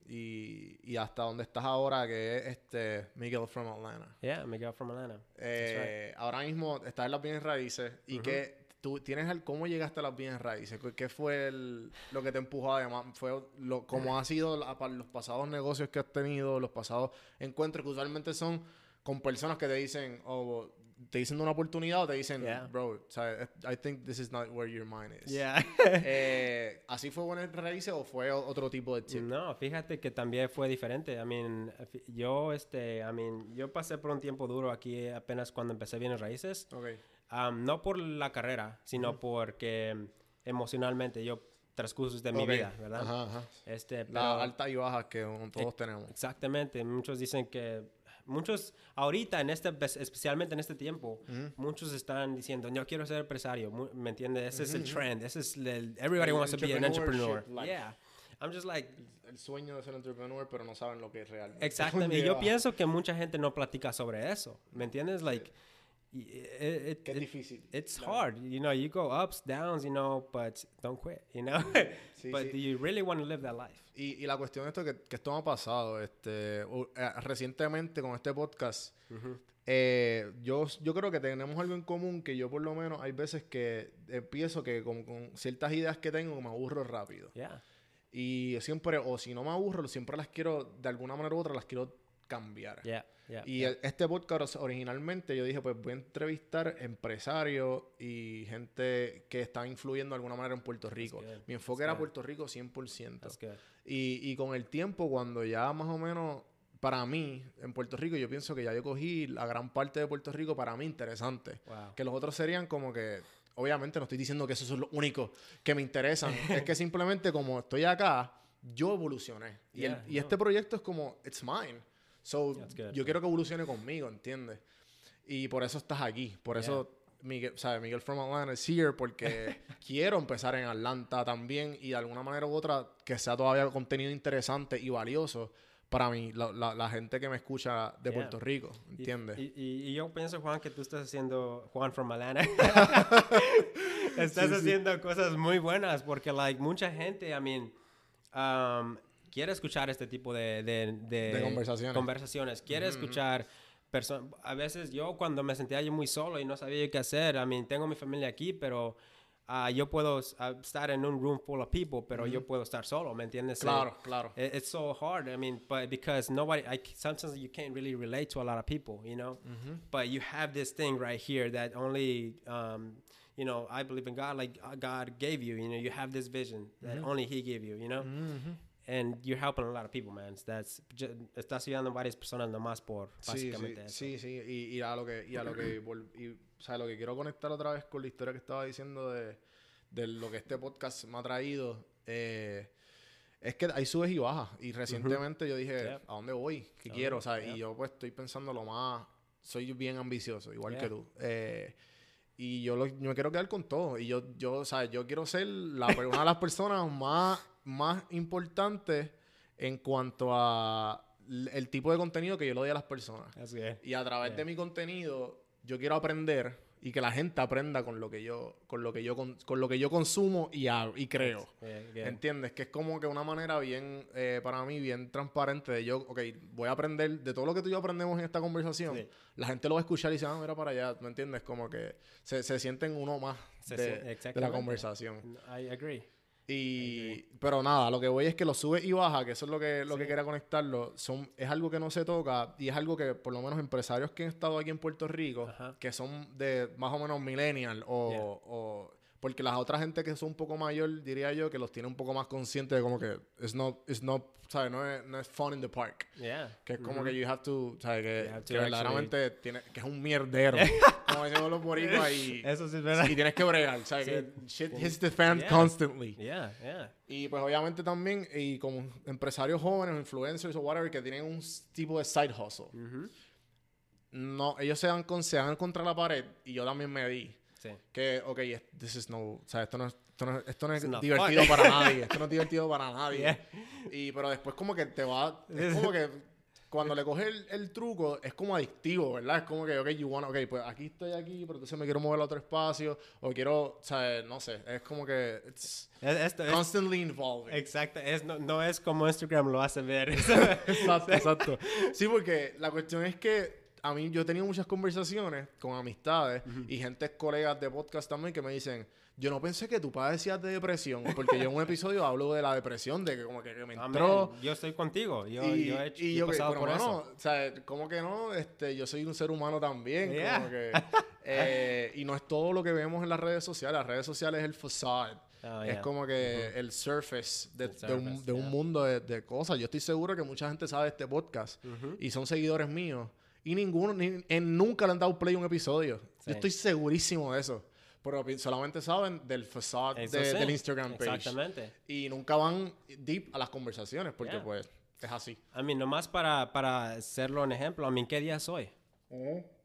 y, y hasta donde estás ahora, que es este Miguel from Atlanta. Yeah, Miguel from Atlanta. Eh, Ahora mismo estás en las bienes raíces y que tú tienes el, cómo llegaste a las bienes raíces, ¿Qué- fue el- lo que te empujó además, fue lo, cómo ha sido la- los pasados negocios que has tenido, los pasados encuentros que usualmente son con personas que te dicen o te dicen una oportunidad o te dicen, Yeah. bro, I think this is not where your mind is. Yeah. Eh, ¿Así fue Buenas Raíces o fue otro tipo de chip? No, fíjate que también fue diferente. I mean, yo, este, I mean, yo pasé por un tiempo duro aquí apenas cuando empecé bienes raíces. Ok. Um, no por la carrera, sino porque um, emocionalmente yo transcurso de mi Ok. vida, ¿verdad? Ajá, ajá. Este, pero- Las altas y bajas que todos tenemos. Exactamente. Muchos dicen que muchos ahorita en este especialmente en este tiempo muchos están diciendo yo quiero ser empresario me entiendes ese es el trend ese es el everybody El wants to be an entrepreneur. yeah. I'm just like El sueño de ser entrepreneur, pero no saben lo que es realmente. exactamente y yo pienso que mucha gente no platica sobre eso me entiendes like it- Que es it- difícil. it's hard you know you go ups downs you know but don't quit you know Sí, but sí. do you really want to live that life Y, y la cuestión de esto que, que esto me ha pasado, este, u- eh, recientemente con este podcast, eh, yo, yo creo que tenemos algo en común que yo por lo menos hay veces que empiezo que con, con ciertas ideas que tengo me aburro rápido. yeah Y siempre, o si no me aburro, siempre las quiero, de alguna manera u otra, las quiero cambiar. yeah yeah Y el- este podcast originalmente yo dije, pues voy a entrevistar empresarios y gente que está influyendo de alguna manera en Puerto Rico. good. Mi enfoque era Puerto Rico 100%. that's good Y, y con el tiempo, cuando ya más o menos, para mí, en Puerto Rico, yo pienso que ya yo cogí la gran parte de Puerto Rico para mí interesante. wow Que los otros serían como que, obviamente no estoy diciendo que esos son los únicos que me interesan. es que simplemente como estoy acá, yo evolucioné. Y, el- Yeah, y no. este proyecto es como, it's mine. So, good, yo quiero que evolucione conmigo, ¿entiendes? Y por eso estás aquí. Por eso, Miguel, ¿sabes? Miguel from Atlanta is here porque quiero empezar en Atlanta también y de alguna manera u otra que sea todavía contenido interesante y valioso para mí, la, la- la gente que me escucha de Yeah. Puerto Rico, ¿entiendes? Y, y- y yo pienso, Juan, que tú estás haciendo, Juan from Atlanta, estás Sí, sí. haciendo cosas muy buenas porque, like, mucha gente, I mean, um, quiere escuchar este tipo de, de, de, De conversaciones. conversaciones. Quiere escuchar perso- A veces yo cuando me sentía yo muy solo y no sabía qué hacer, I mean, tengo mi familia aquí, pero ah, yo puedo ah, estar en un room full of people, pero yo puedo estar solo, ¿me entiendes? Claro, claro. It- it's so hard. I mean, but because nobody, I sometimes you can't really relate to a lot of people, you know. But you have this thing right here that only, um, you know, I believe in God. Like uh, God gave you, you know, you have this vision that only He gave you, you know. And you're helping a lot of people, man. That's ju- estás ayudando a varias personas nomás por Sí, sí, básicamente eso. sí, sí, y, y a lo que, y a lo que, y, o sea, lo que quiero conectar otra vez con la historia que estaba diciendo de, de lo que este podcast me ha traído, eh, es que hay subes y bajas, y recientemente yo dije. ¿a dónde voy? ¿Qué ¿A quiero? O sea, y yo pues estoy pensando lo más, soy bien ambicioso, igual Yeah. que tú, eh, y yo, lo- yo me quiero quedar con todo, y yo, yo, o sea, yo quiero ser la, una de las personas más, más importantes en cuanto a el tipo de contenido que yo le doy a las personas. That's good. Y a través de mi contenido, yo quiero aprender y que la gente aprenda con lo que yo, con lo que yo, con, con lo que yo consumo y, hago, y creo. Yeah, good. ¿Entiendes? Que es como que una manera bien, eh, para mí, bien transparente de yo, ok, voy a aprender de todo lo que tú y yo aprendemos en esta conversación. Sí. La gente lo va a escuchar y dice, ah, mira para allá, ¿me entiendes? Como que se, se sienten uno más Se de, de la conversación. I agree. Y, pero nada, lo que voy es que lo sube y baja, que eso es lo que, lo que quería conectarlo. Son, es algo que no se toca y es algo que por lo menos empresarios que han estado aquí en Puerto Rico, Ajá. que son de más o menos millennial o, Yeah. o- porque las otras gente que son un poco mayor, diría yo, que los tiene un poco más conscientes de como que it's not, it's not, ¿sabes? No es, no es fun in the park. Yeah. Que es como que you have to, ¿sabes? Que, que verdaderamente tiene, que es un mierdero. como decimos los boricuas y, Eso sí es verdad. y tienes que bregar, ¿sabes? Sí. Que shit hits the fan Yeah. constantly. Yeah, yeah. Y pues obviamente también, y como empresarios jóvenes, influencers o whatever, que tienen un tipo de side hustle. Ujú. No, ellos se dan, con, se dan contra la pared y yo también me di. Sí. Que, ok, this is no, o sea, esto no es, esto no es, esto no es It's divertido para nadie. Esto no es divertido para nadie. Yeah. Y, pero después como que te va, es como que cuando le coges el, el truco, es como adictivo, ¿verdad? Es como que, ok, you wanna, ok, pues aquí estoy aquí, pero entonces me quiero mover a otro espacio, o quiero, o sea, no sé, es como que, it's Es- Esto es, constantly involving. exacto, es, no, no es como Instagram lo hace ver. Exacto, exacto. Sí, porque la cuestión es que a mí yo he tenido muchas conversaciones con amistades y gente colegas de podcast también que me dicen, yo no pensé que tú padecías de depresión, porque yo en un episodio hablo de la depresión, de que como que, que me Amén. entró. Yo estoy contigo. Yo, y, yo he, hecho- y yo he que, pasado pero por eso. o sea, ¿cómo que no? Este, yo soy un ser humano también, Yeah. como que, eh, y no es todo lo que vemos en las redes sociales, las redes sociales es el facade. Oh, Es yeah. como que el surface de, El de un, surface, de un yeah. mundo de, de cosas. Yo estoy seguro que mucha gente sabe este podcast y son seguidores míos. Y ninguno, ni, en nunca le han dado play un episodio. Sí. Yo estoy segurísimo de eso. Pero solamente saben del facade de- sí, del Instagram page. Exactamente. Y nunca van deep a las conversaciones porque Yeah. pues es así. A mí, nomás para, para hacerlo un ejemplo, a mí, ¿qué día es hoy?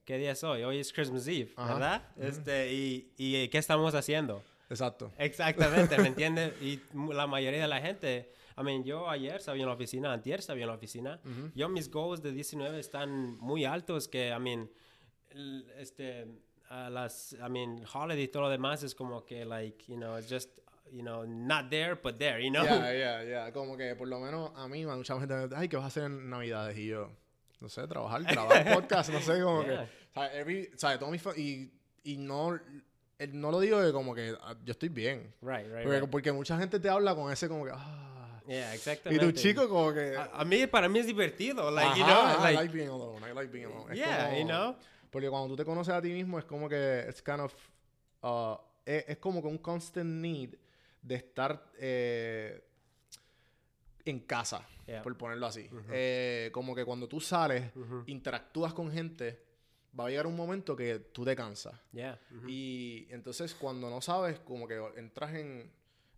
¿Qué día es hoy? Hoy es Christmas Eve, Ajá. ¿verdad? este, y, y ¿qué estamos haciendo? Exacto. Exactamente, ¿me entiendes? Y la mayoría de la gente, I mean, yo ayer estaba en la oficina, antier estaba en la oficina. Yo mis goals de 19 están muy altos que, I mean, este, a las, I mean, holiday y todo lo demás es como que, like, you know, it's just, you know, not there, but there, you know? Ya, ya, ya. Como que por lo menos a mí, mucha gente me dice, ay, ¿qué vas a hacer en Navidades? Y yo, no sé, trabajar, grabar podcast, no sé, como Yeah. que. ¿sabes? Every, ¿sabes? Todo mi y, y no, no lo digo de como que ah, yo estoy bien. Right, right, Porque, right. porque mucha gente te habla con ese como que, ah. Yeah, Y exactamente. tu chico como que. A, a mí, para mí es divertido, like, you ajá, know, ajá, I like, like being alone, I like being alone. Es yeah, como- you know? Porque cuando tú te conoces a ti mismo es como que it's kind of uh, es, es como que un constant need de estar eh, en casa, Yeah. por ponerlo así. Eh, como que cuando tú sales, interactúas con gente, va a llegar un momento que tú te cansas. Yeah. Y entonces cuando no sabes, como que entras en,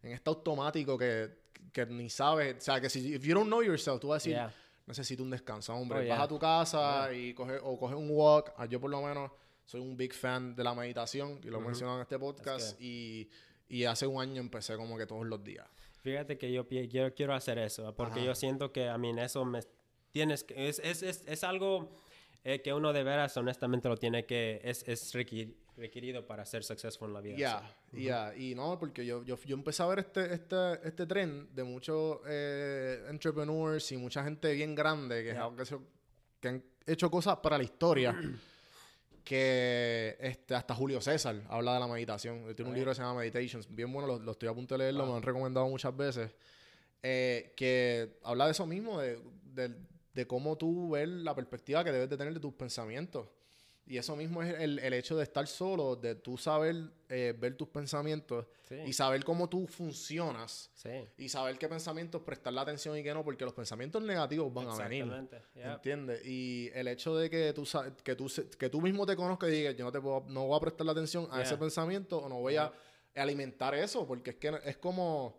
en este automático que, que ni sabes, o sea, que si if you don't know yourself, tú vas a decir, Yeah. necesito un descanso, hombre. Oh, Vas yeah. a tu casa y coges, o coges un walk. Ah, Yo por lo menos soy un big fan de la meditación y lo he mencionado en este podcast. Y, y hace un año empecé como que todos los días. Fíjate que yo quiero, quiero hacer eso, porque Ajá. yo siento que, a mí, eso me tienes que, es, es, es, es algo eh, que uno de veras, honestamente, lo tiene que, es, es requir- requerido para ser successful en la vida. Ya, ya. Y no, porque yo, yo, yo empecé a ver este, este, este tren de muchos eh, entrepreneurs y mucha gente bien grande que, Yeah. que, se- que han hecho cosas para la historia. que este, hasta Julio César habla de la meditación. Él Tiene un Right. libro que se llama Meditations. Bien bueno, lo, lo estoy a punto de leerlo, Wow. me han recomendado muchas veces. eh, que habla de eso mismo, de, de, de cómo tú ves la perspectiva que debes de tener de tus pensamientos. Y eso mismo es el, el hecho de estar solo, de tú saber eh, ver tus pensamientos Sí. y saber cómo tú funcionas Sí. y saber qué pensamientos prestarle atención y qué no, porque los pensamientos negativos van a venir. Exactamente. ¿Entiendes? Y el hecho de que tú, sa- que tú, que tú mismo te conozcas y digas, yo no, te puedo, no voy a prestar la atención a Yeah. ese pensamiento o no voy a alimentar eso, porque es que es como,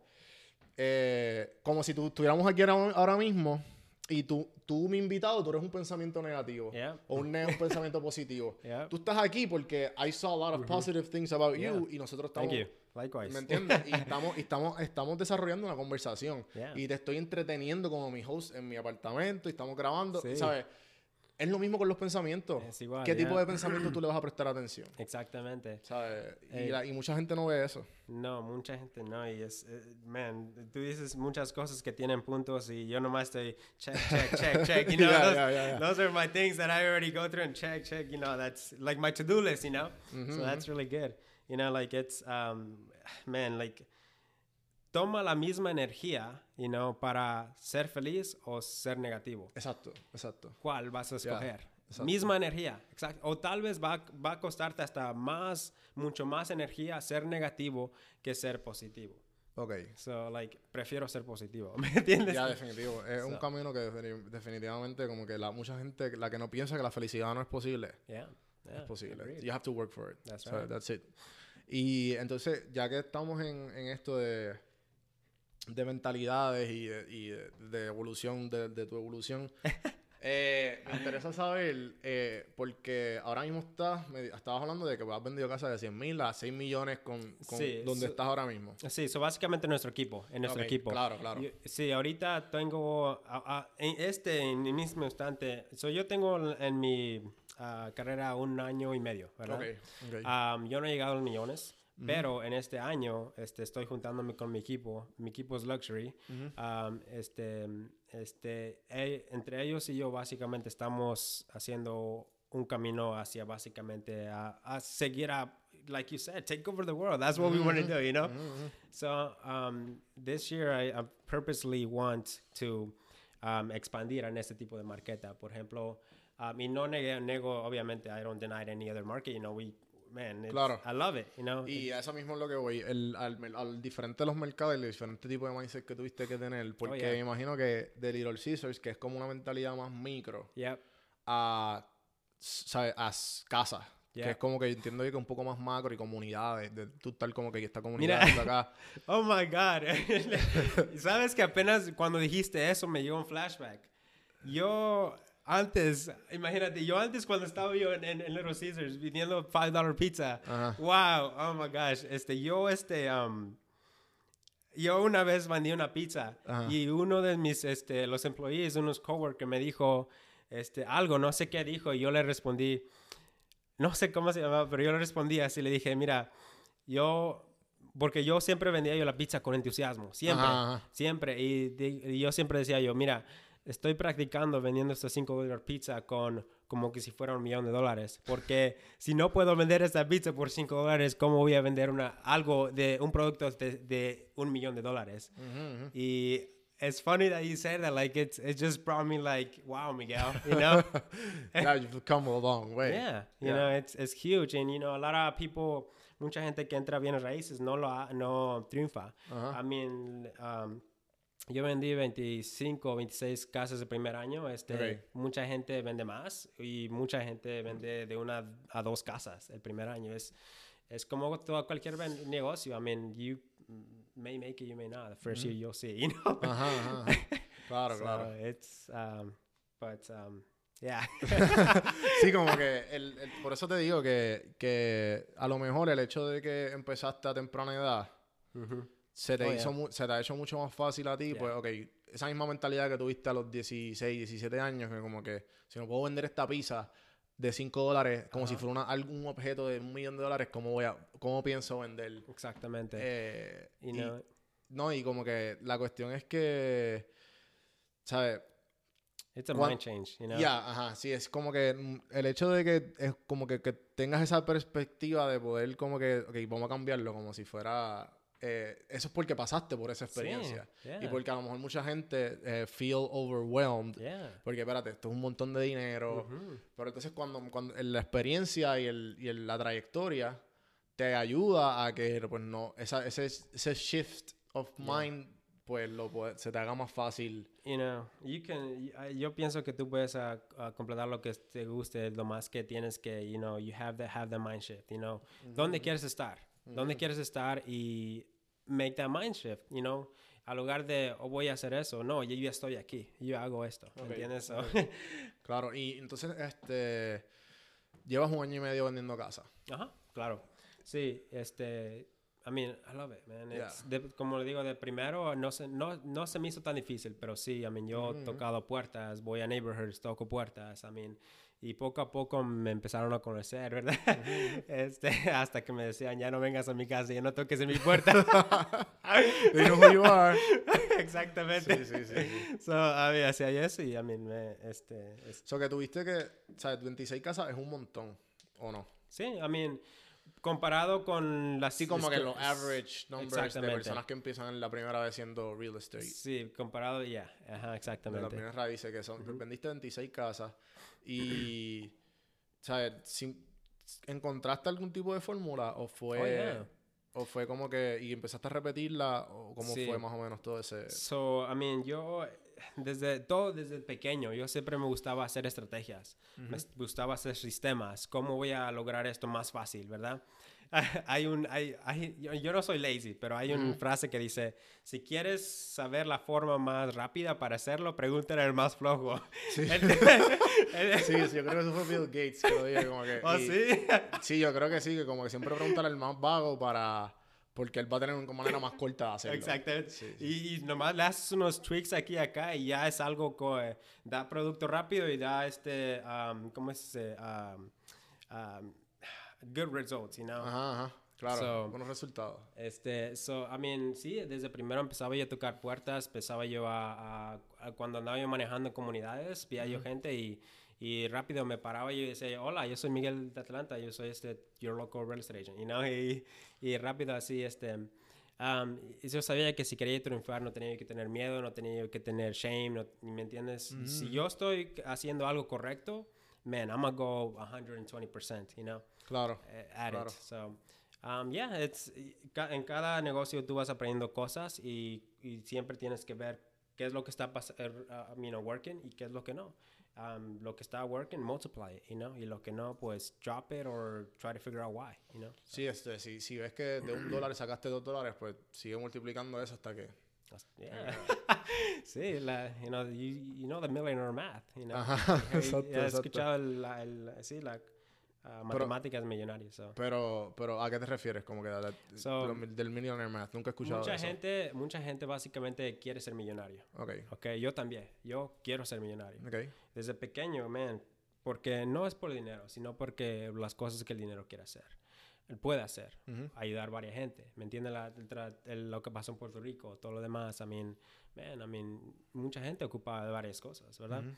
eh, como si tú estuviéramos aquí ahora mismo y tú, tú, mi invitado, tú eres un pensamiento negativo Yeah. o un, ne- un pensamiento positivo. Yeah. Tú estás aquí porque I saw a lot of positive things about you y nosotros estamos... Thank you. Likewise. ¿Me entiendes? Y estamos, y estamos, estamos desarrollando una conversación. Yeah. Y te estoy entreteniendo como mi host en mi apartamento y estamos grabando. Sí. ¿Sabes? Es lo mismo con los pensamientos. Es igual, ¿Qué tipo yeah. de pensamiento tú le vas a prestar atención? Exactamente. ¿Sabes? Y, Ey. la- y mucha gente no ve eso. No, mucha gente no. Y es, eh, man, tú dices muchas cosas que tienen puntos y yo nomás estoy check, check, check, check. You know, Yeah, those, yeah, those are my things that I already go through and check, check. You know, that's like my to do list, you know? Mm-hmm, So that's really good. You know, like it's, um, man, like, toma la misma energía, you know, para ser feliz o ser negativo. Exacto, exacto. ¿Cuál vas a escoger? exacto. Misma energía, exacto. O tal vez va, va a costarte hasta más, mucho más energía ser negativo que ser positivo. Ok. So, like, prefiero ser positivo. ¿Me entiendes? Ya, definitivo. Es un camino que defini- definitivamente como que la mucha gente, la que no piensa que la felicidad no es posible, Yeah, yeah, es posible. agreed. You have to work for it. That's So, right. that's it. Y entonces, ya que estamos en, en esto de, de mentalidades y de, y de- de evolución, de, de tu evolución, Eh, me interesa saber, eh, porque ahora mismo estás, me- estabas hablando de que has vendido casas de 100 mil a 6 millones con, con Sí, donde so- estás ahora mismo. Sí, eso básicamente nuestro equipo, en nuestro Ok, equipo. claro, claro. Yo- sí, ahorita tengo, a- a- en este, en el mismo instante, so yo tengo en mi ah, carrera un año y medio, ¿verdad? Ok, ok. Um, yo no he llegado a los millones, pero en este año este, estoy juntándome con mi equipo. Mi equipo es Luxury. Um, este, este, e- entre ellos y yo básicamente estamos haciendo un camino hacia básicamente a, a seguir a, like you said, take over the world. That's what we want to do, you know? So um, this year I, I purposely want to um, expandir en este tipo de marqueta. Por ejemplo, um, y no nego, nego, obviamente, I don't deny any other market, you know, we, man, it's- Claro. I love it, you know? Y a eso mismo es lo que voy, el, al, al diferente de los mercados, el diferente tipo de mindset que tuviste que tener, porque yeah. me imagino que de Little Caesars, que es como una mentalidad más micro, Yep. a, ¿sabes? a s- casas, que Yeah. es como que entiendo yo que un poco más macro y comunidades, de tú estar como que esta comunidad Mira. acá. Oh my God. Y Sabes que apenas cuando dijiste eso me llegó un flashback. Yo antes, imagínate, yo antes cuando estaba yo en, en- en Little Caesars pidiendo $5 pizza. Ajá. Wow, oh my gosh. Este, yo, este, um, yo una vez vendí una pizza Ajá. y uno de mis, este, los employees, unos coworkers me dijo, este, algo, no sé qué dijo y yo le respondí, no sé cómo se llamaba, pero yo le respondí así, le dije, mira, yo, porque yo siempre vendía yo la pizza con entusiasmo, siempre, Ajá, siempre, y yo siempre decía yo, mira, estoy practicando vendiendo esta 5 dólares pizza con como que si fuera un millón de dólares, porque si no puedo vender esta pizza por 5 dólares, ¿cómo voy a vender una, algo de un producto de, de un millón de dólares? Ujú, ujú. Y it's funny that you said that, like, it's, it just brought me like, wow, Miguel, you know? Yeah, you've come a long way. Yeah, you Yeah. know, it's, it's huge. And, you know, a lot of people, mucha gente que entra a bienes raíces no, lo ha- no triunfa. Ajá. I mean, um, yo vendí 25 o 26 casas el primer año. Este, Ok. Mucha gente vende más y mucha gente vende de una a dos casas el primer año. Es, es como todo, cualquier negocio. I mean, you may make it, you may not. The 1st year you'll see, you know? Ajá, ajá. Claro, So claro. it's, um, but, um, yeah. Sí, como que el, el- por eso te digo que, que a lo mejor el hecho de que empezaste a temprana edad. Se te, Oh, hizo yeah. se te ha hecho mucho más fácil a ti, Yeah. pues, ok, esa misma mentalidad que tuviste a los 16, 17 años, que como que si no puedo vender esta pizza de 5 dólares, como si fuera una- algún objeto de un millón de dólares, ¿cómo, voy a, cómo pienso vender? Exactamente. Eh, y- know, no, y como que la cuestión es que, ¿sabes? it's a mind change, you know? Ya, ajá, sí, es como que mm, el hecho de que es como que, que tengas esa perspectiva de poder como que, ok, vamos a cambiarlo como si fuera... eh, eso es porque pasaste por esa Sí, experiencia. Y yeah. porque a lo mejor mucha gente eh, feel overwhelmed. Yeah. Porque espérate, esto es un montón de dinero. Ujú. Pero entonces cuando, cuando la experiencia y, el, y el- la trayectoria te ayuda a que pues no, esa, ese, ese shift of Yeah. mind pues lo puede- se te haga más fácil. You know, you can, y- yo pienso que tú puedes ah, ah, completar lo que te guste, lo más que tienes que, you know, you have to have the mind shift, you know. ¿Dónde quieres estar? ¿Dónde quieres estar? Y make that mind shift, you know. Al lugar de, oh, voy a hacer eso, no, yo ya estoy aquí, yo hago esto, ¿me Ok, entiendes? So, Claro, y entonces este llevas un año y medio vendiendo casa. Ajá, claro. Sí, este, I mean, I love it, man. Yeah. De- como le digo, de primero no se, no, no se me hizo tan difícil, pero sí, I mean, yo he tocado puertas, voy a neighborhoods, toco puertas, I mean, y poco a poco me empezaron a conocer, ¿verdad? este, hasta que me decían, ya no vengas a mi casa, ya no toques en mi puerta. They know who you are. Exactamente. Sí, sí, sí, sí. So, I mean, hacía eso y, I mean, me, este, es- So que tuviste que, ¿sabes? 26 casas es un montón, ¿o no? sí, I mean, comparado con las... Así como que los average numbers de Exactamente. personas que empiezan la primera vez siendo real estate. Sí, comparado, ya, ajá, de las exactamente. primeras raíces que son. Vendiste 26 casas y, ¿sabes? Si- ¿Encontraste algún tipo de fórmula o fue, Oh, yeah. o fue como que, y empezaste a repetirla o cómo Sí. fue más o menos todo ese... So, I mean, yo desde todo desde pequeño, yo siempre me gustaba hacer estrategias, me gustaba hacer sistemas, cómo voy a lograr esto más fácil, ¿verdad? hay un, hay, hay- yo, no soy lazy, pero hay una frase que dice, si quieres saber la forma más rápida para hacerlo, pregúntale al más flojo. Sí. Sí, sí, yo creo que eso fue Bill Gates que lo dijo como que... ¿Oh, y- sí? Sí, yo creo que sí, que como que siempre preguntarle al más vago para... Porque él va a tener una manera más corta de hacerlo. Exactamente. Sí, Y, y nomás le haces unos tweaks aquí y acá y ya es algo que da producto rápido y da este, um, ¿cómo es? Um, um, good results, you know? Ajá, ajá. Claro, So- buenos resultados. Este, so, I mean, sí, desde primero empezaba yo a tocar puertas, empezaba yo a, a- a- cuando andaba yo manejando comunidades, veía yo gente y, y rápido me paraba y yo decía, hola, yo soy Miguel de Atlanta, yo soy este, your local real estate agent, you know, y, y rápido así, este, um, y yo sabía que si quería triunfar no tenía que tener miedo, no tenía que tener shame, no- ¿me entiendes? Si yo estoy haciendo algo correcto, man, I'm gonna go 120%, you know? Claro. eh, at Claro. it. So, um, yeah, it's, ca- en cada negocio tú vas aprendiendo cosas y, y siempre tienes que ver qué es lo que está pas- er, uh, you know, working y qué es lo que no. Um, lo que está working, multiply it, you know, y lo que no, pues drop it or try to figure out why, you know. Sí, este, si, si ves que de un dólar sacaste dos dólares, pues sigue multiplicando eso hasta que... Yeah. sí, la, you know, you, you know the millionaire math, you know. Ajá, exacto, He exacto. escuchado el, el- sí, la uh, matemáticas millonarias, so. Pero, pero ¿a qué te refieres? Como que de- So- de lo- del Millionaire Math. Nunca he escuchado Mucha eso. gente, mucha gente básicamente quiere ser millonario. Ok, Ok, yo también. Yo quiero ser millonario. ok. Desde pequeño, man. Porque no es por el dinero, sino porque las cosas que el dinero quiere hacer. Él puede hacer. Ujú. Ayudar a varias gente. ¿Me entiendes la- lo que pasó en Puerto Rico? Todo lo demás. I mean, man, I mean, mucha gente ocupa de varias cosas, ¿verdad? Ujú.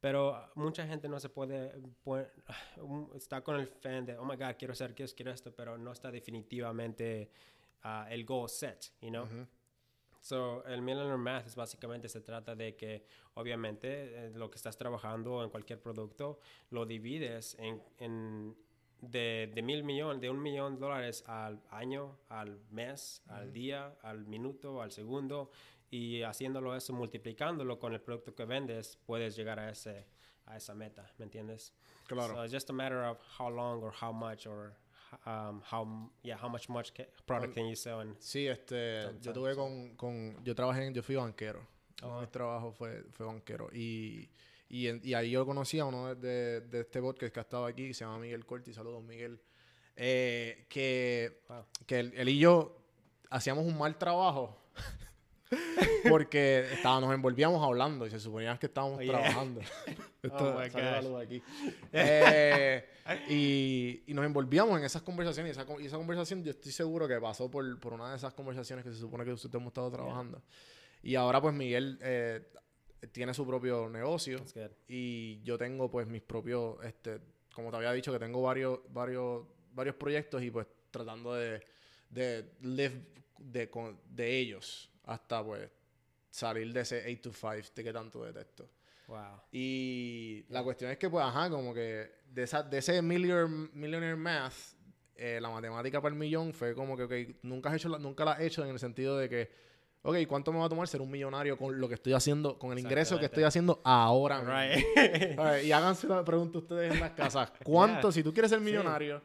Pero mucha gente no se puede, um, está con el fan de, oh my God, quiero hacer esto, quiero esto, pero no está definitivamente ah, el goal set, you know? So, el Millionaire Math es básicamente se trata de que, obviamente, eh, lo que estás trabajando en cualquier producto, lo divides en, en de, de mil millones, de un millón de dólares al año, al mes, al día, al minuto, al segundo, y haciéndolo eso, multiplicándolo con el producto que vendes, puedes llegar a ese a esa meta, ¿me entiendes? Claro. So it's just a matter of how long or how much or um, how yeah how much much product can you sell and Sí, este, yo tuve con, con, yo trabajé en, yo fui banquero. Uno de mis trabajos fue, fue banquero. Y, y, en- y ahí yo conocí a uno de, de, de este podcast que ha estado aquí, que se llama Miguel Corti. Saludos, Miguel. Eh, que, Wow. que él, él y yo hacíamos un mal trabajo. porque estaba, nos envolvíamos hablando y se suponía que estábamos Oh, yeah. trabajando. Esto, Oh, la luz aquí. Eh, y, y nos envolvíamos en esas conversaciones. Y esa, y esa conversación, yo estoy seguro que pasó por, por una de esas conversaciones que se supone que ustedes hemos estado trabajando. Y ahora, pues, Miguel eh, tiene su propio negocio. Y yo tengo, pues, mis propios, este, como te había dicho, que tengo varios, varios, varios proyectos y, pues, tratando de, de live de, de ellos hasta, pues, salir de ese 8 to 5 de que tanto detesto. Wow. Y la cuestión es que, pues, ajá, como que de, esa, de ese millionaire, millionaire math, eh, la matemática para el millón fue como que, nunca, has hecho la, nunca la has hecho en el sentido de que, ok, ¿cuánto me va a tomar ser un millonario con lo que estoy haciendo, con el ingreso que estoy haciendo ahora? mismo? Right. Y háganse la pregunta ustedes en las casas. ¿Cuánto, Yeah. si tú quieres ser millonario,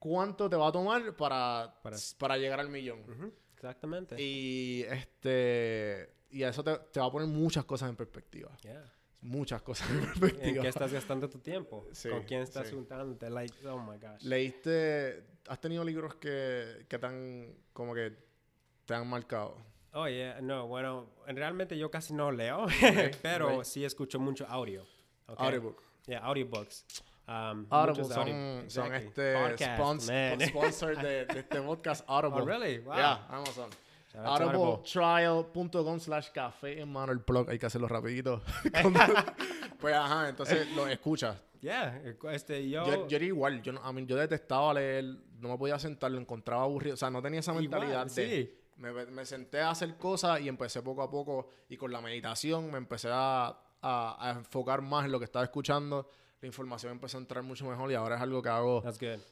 cuánto te va a tomar para, para, Para- llegar al millón? Ujú, Exactamente. Y este y eso te, te va a poner muchas cosas en perspectiva. Yeah. Muchas cosas en ¿En perspectiva. qué estás gastando tu tiempo? Sí, ¿Con quién estás sí. juntándote? Like, oh my gosh. ¿Leíste, has tenido libros que, que te han, como que te han marcado? Oh, yeah. No, bueno, realmente yo casi no leo, pero ok. sí escucho mucho audio. okay? Audiobook. Yeah, audiobooks. Um, Audible muchos son, audio- son este Podcast, spons- man. sponsor de, de este podcast Audible. Oh, really? Wow. Yeah, Amazon. Audibletrial.com slash café en mano el blog. Hay que hacerlo rapidito. pues ajá, entonces lo escuchas. Yeah, este, yo... Yo, yo era igual. Yo, no- a mí, yo detestaba leer. No me podía sentar. Lo encontraba aburrido. O sea, no tenía esa Igual, mentalidad de... sí. Me, me senté a hacer cosas y empecé poco a poco. Y con la meditación me empecé a, a- a enfocar más en lo que estaba escuchando. La información empezó a entrar mucho mejor y ahora es algo que hago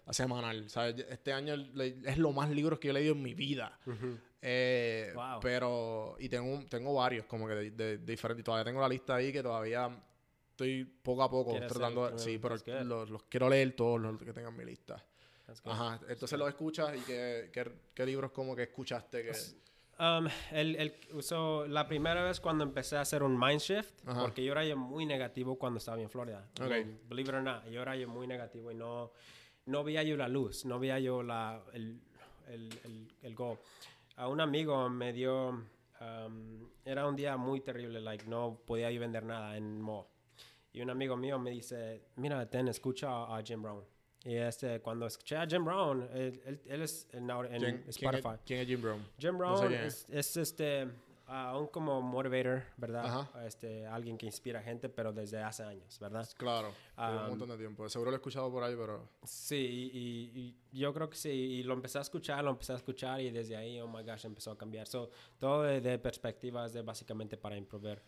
a semanal. Sea, este año es lo más libros que yo he leído en mi vida. Eh, Wow. Pero, y tengo, tengo varios, como que de, de- de diferentes. Todavía tengo la lista ahí que todavía estoy poco a poco tratando. de- sí, pero los, los quiero leer todos los que tengan en mi lista. Ajá, entonces lo escuchas y qué, qué, qué libros como que escuchaste que... Um, el, el, uso, la primera vez cuando empecé a hacer un mind shift, Ajá. porque yo era yo muy negativo cuando estaba en Florida. Believe it or not, yo era yo muy negativo y no, no veía yo la luz, no veía yo la, el, el, el, el goal. A un amigo me dio, um, era un día muy terrible, like no podía yo vender nada en mall. Y un amigo mío me dice, mira, ten, escucha a, a Jim Brown. Y este, cuando escuché a Jim Brown, él, él, él es en, en ¿Quién, quién Spotify. es, quién es Jim Brown? Jim No sé Brown quién es. es, es, este ah, un como motivator, ¿verdad? Ajá. Este alguien que inspira gente, pero desde hace años, ¿verdad? Claro, lleva un Um, montón de tiempo. Seguro lo he escuchado por ahí, pero... Sí, y, y- y yo creo que sí. Y lo empecé a escuchar, lo empecé a escuchar y desde ahí, oh my gosh, empezó a cambiar. So, todo de, de perspectivas de básicamente para improver.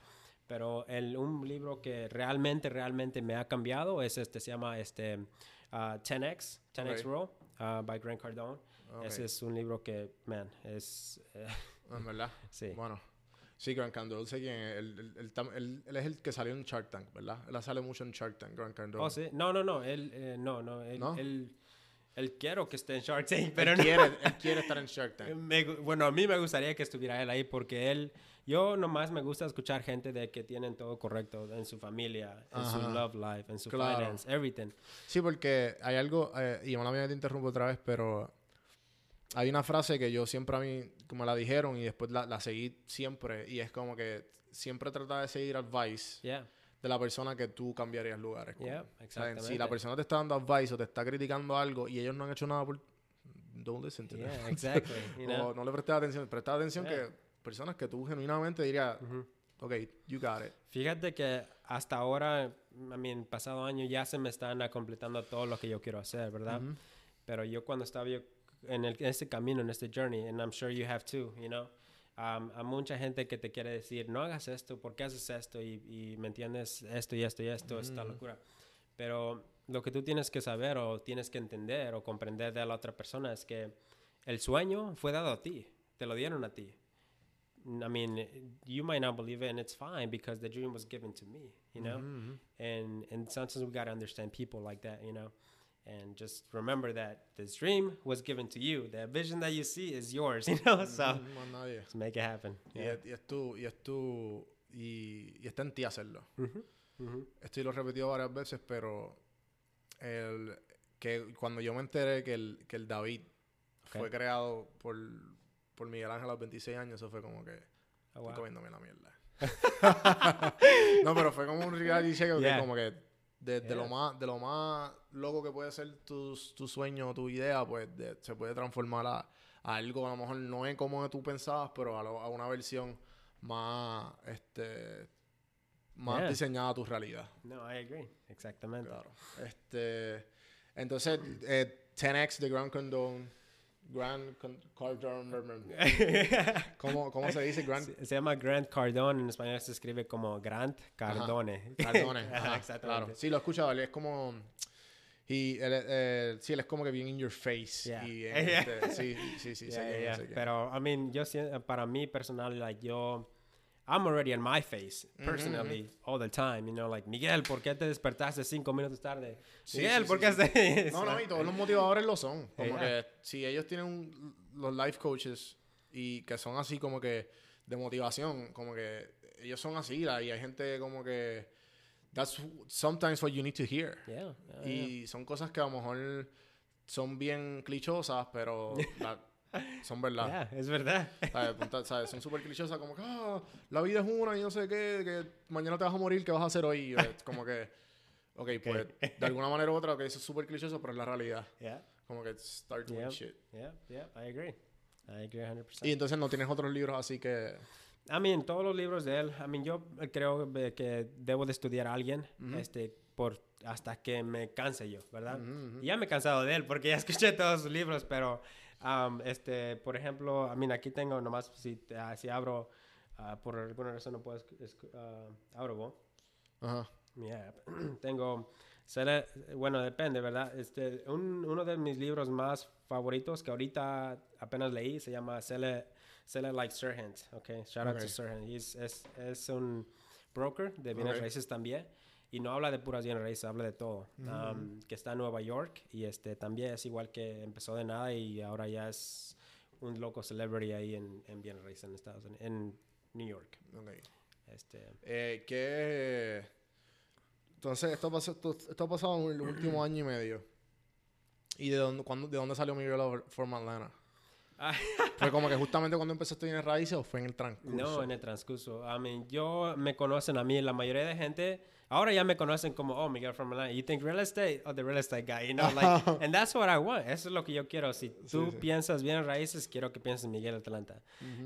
Pero el, un libro que realmente, realmente me ha cambiado es este, se llama este ah, 10X, 10X Ok. Rule, ah, by Grant Cardone. Ok. Ese es un libro que, man, es... eh, En verdad. sí. Bueno. Sí, Grant Cardone, sé quién. Él, él- él- él es el que salió en Shark Tank, ¿verdad? Él sale mucho en Shark Tank, Grant Cardone. Oh, sí. No, no, no. Él, eh, no, no. Él, ¿No? Él, él quiero que esté en Shark Tank, pero él, no. quiere, él quiere estar en Shark Tank. Me bueno, a mí me gustaría que estuviera él ahí porque él, yo nomás me gusta escuchar gente de que tienen todo correcto en su familia, en su Ajá. love life, en su Claro. finance, everything. Sí, porque hay algo, eh, y mala mía te interrumpo otra vez, pero hay una frase que yo siempre a mí, como la dijeron, y después la, la seguí siempre, y es como que siempre trata de seguir advice Yeah, de la persona que tú cambiarías lugares. con. yeah, exactamente. Si la persona te está dando advice o te está criticando algo y ellos no han hecho nada por... Don't listen to them. Yeah, exactly. You know? O no le prestes atención. Presta atención Yeah. que personas que tú genuinamente dirías, Ujú. ok, you got it. Fíjate que hasta ahora, I mean, pasado año ya se me están completando todo lo que yo quiero hacer, ¿verdad? Pero yo cuando estaba yo en, el, en este camino, en este journey, and I'm sure you have too, you know, um, a mucha gente que te quiere decir, no hagas esto, ¿por qué haces esto? Y, y me entiendes, esto y esto y esto, esta Ujú. locura. Pero lo que tú tienes que saber o tienes que entender o comprender de la otra persona es que el sueño fue dado a ti, te lo dieron a ti. I mean, you might not believe it, and it's fine because the dream was given to me, you know. And and sometimes we gotta understand people like that, you know, and just remember that this dream was given to you. The vision that you see is yours, you know. So más nadie. just make it happen. Y, Yeah. es, y es tú, y es tú, y, y está en ti hacerlo. Mhm. Mhm. Esto lo he repetido varias veces, pero el, que cuando yo me enteré que el, que el David Ok. fue creado por, por Miguel Ángel a los 26 años, eso fue como que Oh, estoy wow. comiéndome la mierda. no, pero fue como un reality check que Yeah. como que de, de lo más de lo más loco que puede ser tu, tu sueño o tu idea, pues de- se puede transformar a, a algo a lo mejor no es como tú pensabas, pero a, lo- a una versión más este más Yeah. diseñada a tu realidad. No, I agree. Exactamente. Claro. Este, entonces, eh, 10x de Grand Condon, Grand Cardone, ¿cómo, ¿cómo se dice? Grand se, se llama Grant Cardone, en español se escribe como Grant Cardone. Cardone. Ajá, ajá, exactamente. Claro. Sí, lo he escuchado. Él es como. Y él, eh, sí, él es como que bien in your face. Yeah. Y bien, este, sí, sí, sí. Yeah, yeah. Pero, I mean, yo para mí personal, like, yo, I'm already in my face, personally, all the time, you know, like, Miguel, ¿por qué te despertaste cinco minutos tarde? Sí, Miguel, sí, ¿por qué sí. haces No, no, y todos los motivadores lo son. Como Yeah. que si ellos tienen un- los life coaches y que son así como que de motivación, como que ellos son así, la- y hay gente como que that's sometimes what you need to hear. Yeah, yeah, yeah. Y son cosas que a lo mejor son bien clichosas, pero la- son verdad. Yeah, es verdad. ¿Sabes? Punta- ¿sabes? Son súper clichosas, como que "Ah, la vida es una y no sé qué, que mañana te vas a morir, ¿qué vas a hacer hoy? Es como que, ok, pues de alguna manera u otra, que eso es súper clichoso, pero es la realidad. Yeah, Como que start doing Yep. shit. yeah, yeah, I agree. I agree 100%. Y entonces no tienes otros libros así que. I mean, todos los libros de él, I mean, yo creo que- debo de estudiar a alguien, este, por, hasta que me canse yo, ¿verdad? Ujú, ujú. Y ya me he cansado de él porque ya escuché todos sus libros, pero, um, este, por ejemplo, I mean, aquí tengo nomás, si, ah, si abro, ah, por alguna razón no puedo, ah, Audible, Ajá. Yeah. Tengo, sele- bueno, depende, ¿verdad? Este, un- uno de mis libros más favoritos que ahorita apenas leí se llama Sell It, Sell It Like Sirhan, okay? Shout out Ok. to Sirhan. He's- es, es un broker de bienes Ok. raíces también. Y no habla de puras bienes raíces, habla de todo. Um, que está en Nueva York y este también es igual que empezó de nada y ahora ya es un loco celebrity ahí en, en bienes raíces en Estados Unidos, en New York. Ok. Este, Eh, ¿qué- Entonces, esto, pasó, esto, esto ha pasado en el último año y medio. ¿Y de dónde, cuándo- de dónde salió Miguel from Atlanta? ¿Fue como que justamente cuando empezaste en raíces o fue en el transcurso? No, en el transcurso. I mean, yo me conocen a mí, la mayoría de gente, ahora ya me conocen como, oh, Miguel from Atlanta. You think real estate? Oh, the real estate guy, you know, like, and that's what I want. Eso es lo que yo quiero. Si tú sí. piensas bien raíces, quiero que pienses en Miguel Atlanta,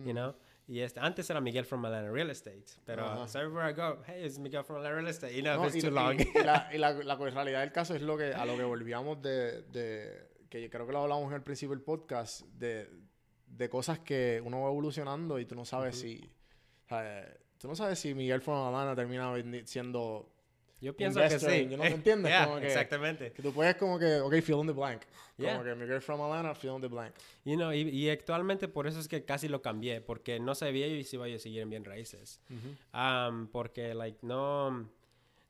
you know. Y este, antes era Miguel from Atlanta Real Estate, pero Ajá. so everywhere I go, hey, it's Miguel from Atlanta Real Estate, you know, No, if y, it's too y- long. y la, y la- la realidad del caso es lo que a lo que volvíamos de, de que creo que lo hablamos en el principio del podcast de, de cosas que uno va evolucionando y tú no sabes si o sea, tú no sabes si Miguel from Atlanta termina siendo yo pienso que sí. ¿no? ¿Me entiendes? Yeah, Como que- exactamente. que tú puedes como que ok fill in the blank Yeah. como que Miguel from Atlanta fill in the blank You know, y, y actualmente por eso es que casi lo cambié, porque no sabía yo si iba a seguir en bien raíces. Um, porque, like, no.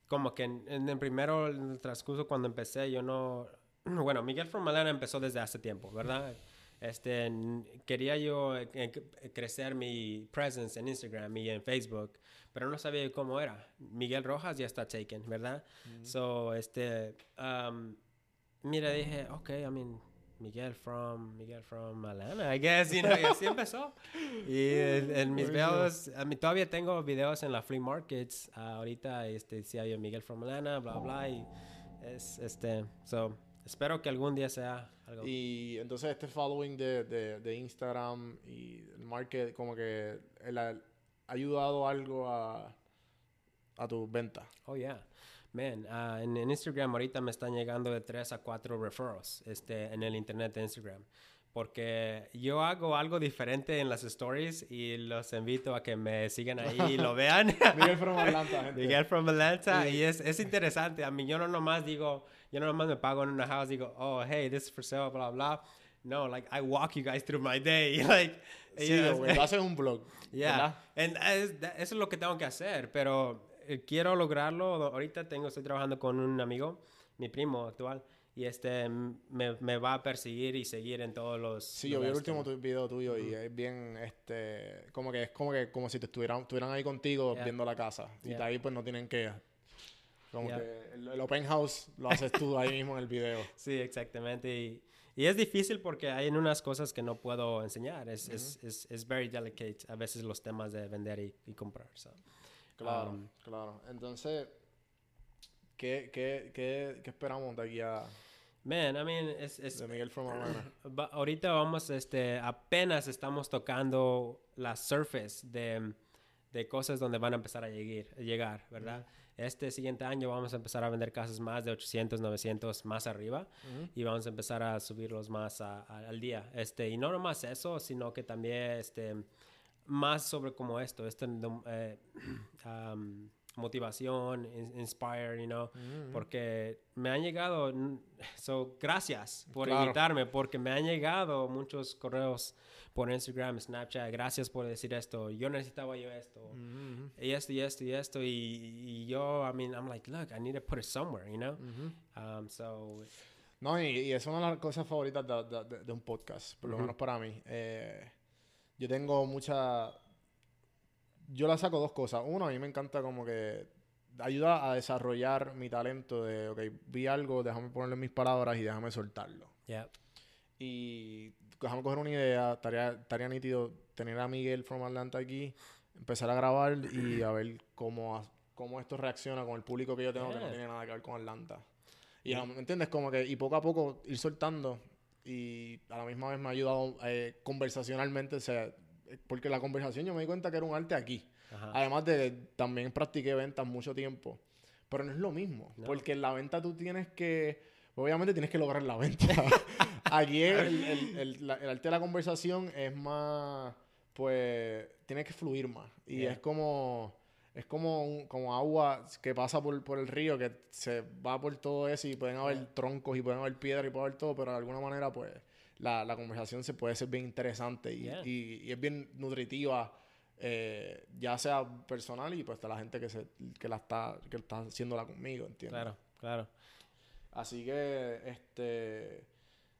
Como que en, en el primero, en el transcurso, cuando empecé, yo no. Bueno, Miguel from Atlanta empezó desde hace tiempo, ¿verdad? Este, quería yo eh, eh, crecer mi presence en Instagram y en Facebook, pero no sabía cómo era. Miguel Rojas ya está taken, ¿verdad? So, este. um, mira, dije, ok, I mean, Miguel from, Miguel from Atlanta, I guess, you know, y así empezó. Y en, en mis videos, a mí todavía tengo videos en la flea markets, ah, ahorita, este, decía yo Miguel from Atlanta, bla, bla, y es, este, so, espero que algún día sea algo. y entonces este following de, de, de Instagram y el market como que ha ayudado algo a a tus ventas Oh, yeah. Man, ah, en, en Instagram ahorita me están llegando de 3 a 4 referrals este, en el internet de Instagram. Porque yo hago algo diferente en las stories y los invito a que me sigan ahí y lo vean. Miguel from Atlanta gente Miguel from Atlanta. Y es, es interesante. A mí yo no nomás digo, yo no nomás me pago en una house y digo, oh, hey, this is for sale, bla, blah. No, like, I walk you guys through my day. like, sí güey, lo haces un blog Yeah, and es- eso es lo que tengo que hacer, pero eh, quiero lograrlo. Ahorita tengo, estoy trabajando con un amigo, mi primo actual, y este me, me va a perseguir y seguir en todos los. Sí, yo vi el último tu- video tuyo y es bien, este, como que es como que como si te estuvieran, estuvieran ahí contigo Yeah. viendo la casa. Y Yeah. de ahí pues no tienen que, como Yeah. que el, el open house lo haces tú ahí mismo en el video. Sí, exactamente. Y, y es difícil porque hay unas cosas que no puedo enseñar. Es, es, es, es very delicate a veces los temas de vender y, y comprar. so. Claro, Um, claro. Entonces, ¿qué, qué, qué, qué esperamos de aquí a Man, I mean, es, es, de Miguel from ahorita vamos, este, apenas estamos tocando la surface de, de cosas donde van a empezar a llegar, llegar ¿verdad? Este siguiente año vamos a empezar a vender casas más de 800, 900 más arriba y vamos a empezar a subirlos más a- a- al día. Este, y no nomás eso, sino que también este, más sobre como esto, este, um, motivación, in- inspire, you know, porque me han llegado, n- so, gracias por Claro. invitarme, porque me han llegado muchos correos por Instagram, Snapchat, gracias por decir esto, yo necesitaba yo esto, y esto, y esto, y esto, y, y yo, I mean, I'm like, look, I need to put it somewhere, you know, um, so, No, y, y es una de las cosas favoritas de, de- de- de un podcast, por lo menos para mí. Eh, yo tengo mucha... Yo la saco dos cosas. Uno, a mí me encanta como que ayuda a desarrollar mi talento de, ok, vi algo, déjame ponerle mis palabras y déjame soltarlo. yeah, Y déjame coger una idea, estaría, estaría nítido tener a Miguel from Atlanta aquí, empezar a grabar y a ver cómo, cómo esto reacciona con el público que yo tengo que no Yeah. tiene nada que ver con Atlanta. Y ¿me entiendes? Como que, y poco a poco ir soltando y a la misma vez me ha ayudado eh, conversacionalmente, o sea, porque la conversación yo me di cuenta que era un arte aquí. ajá, Además de que también practiqué ventas mucho tiempo. Pero no es lo mismo. No. Porque en la venta tú tienes que... Obviamente tienes que lograr la venta. Aquí el, el- el- la- el arte de la conversación es más... Pues... Tiene que fluir más. Y Yeah. es como... Es como, un- como agua que pasa por, por el río, que se va por todo eso y pueden haber Yeah. troncos y pueden haber piedras y puede haber todo, pero de alguna manera, pues, la, la conversación se puede ser bien interesante y, Yeah. y- y es bien nutritiva eh, ya sea personal y pues está la gente que se que la está que está haciéndola conmigo, ¿entiendes? Claro, claro. Así que este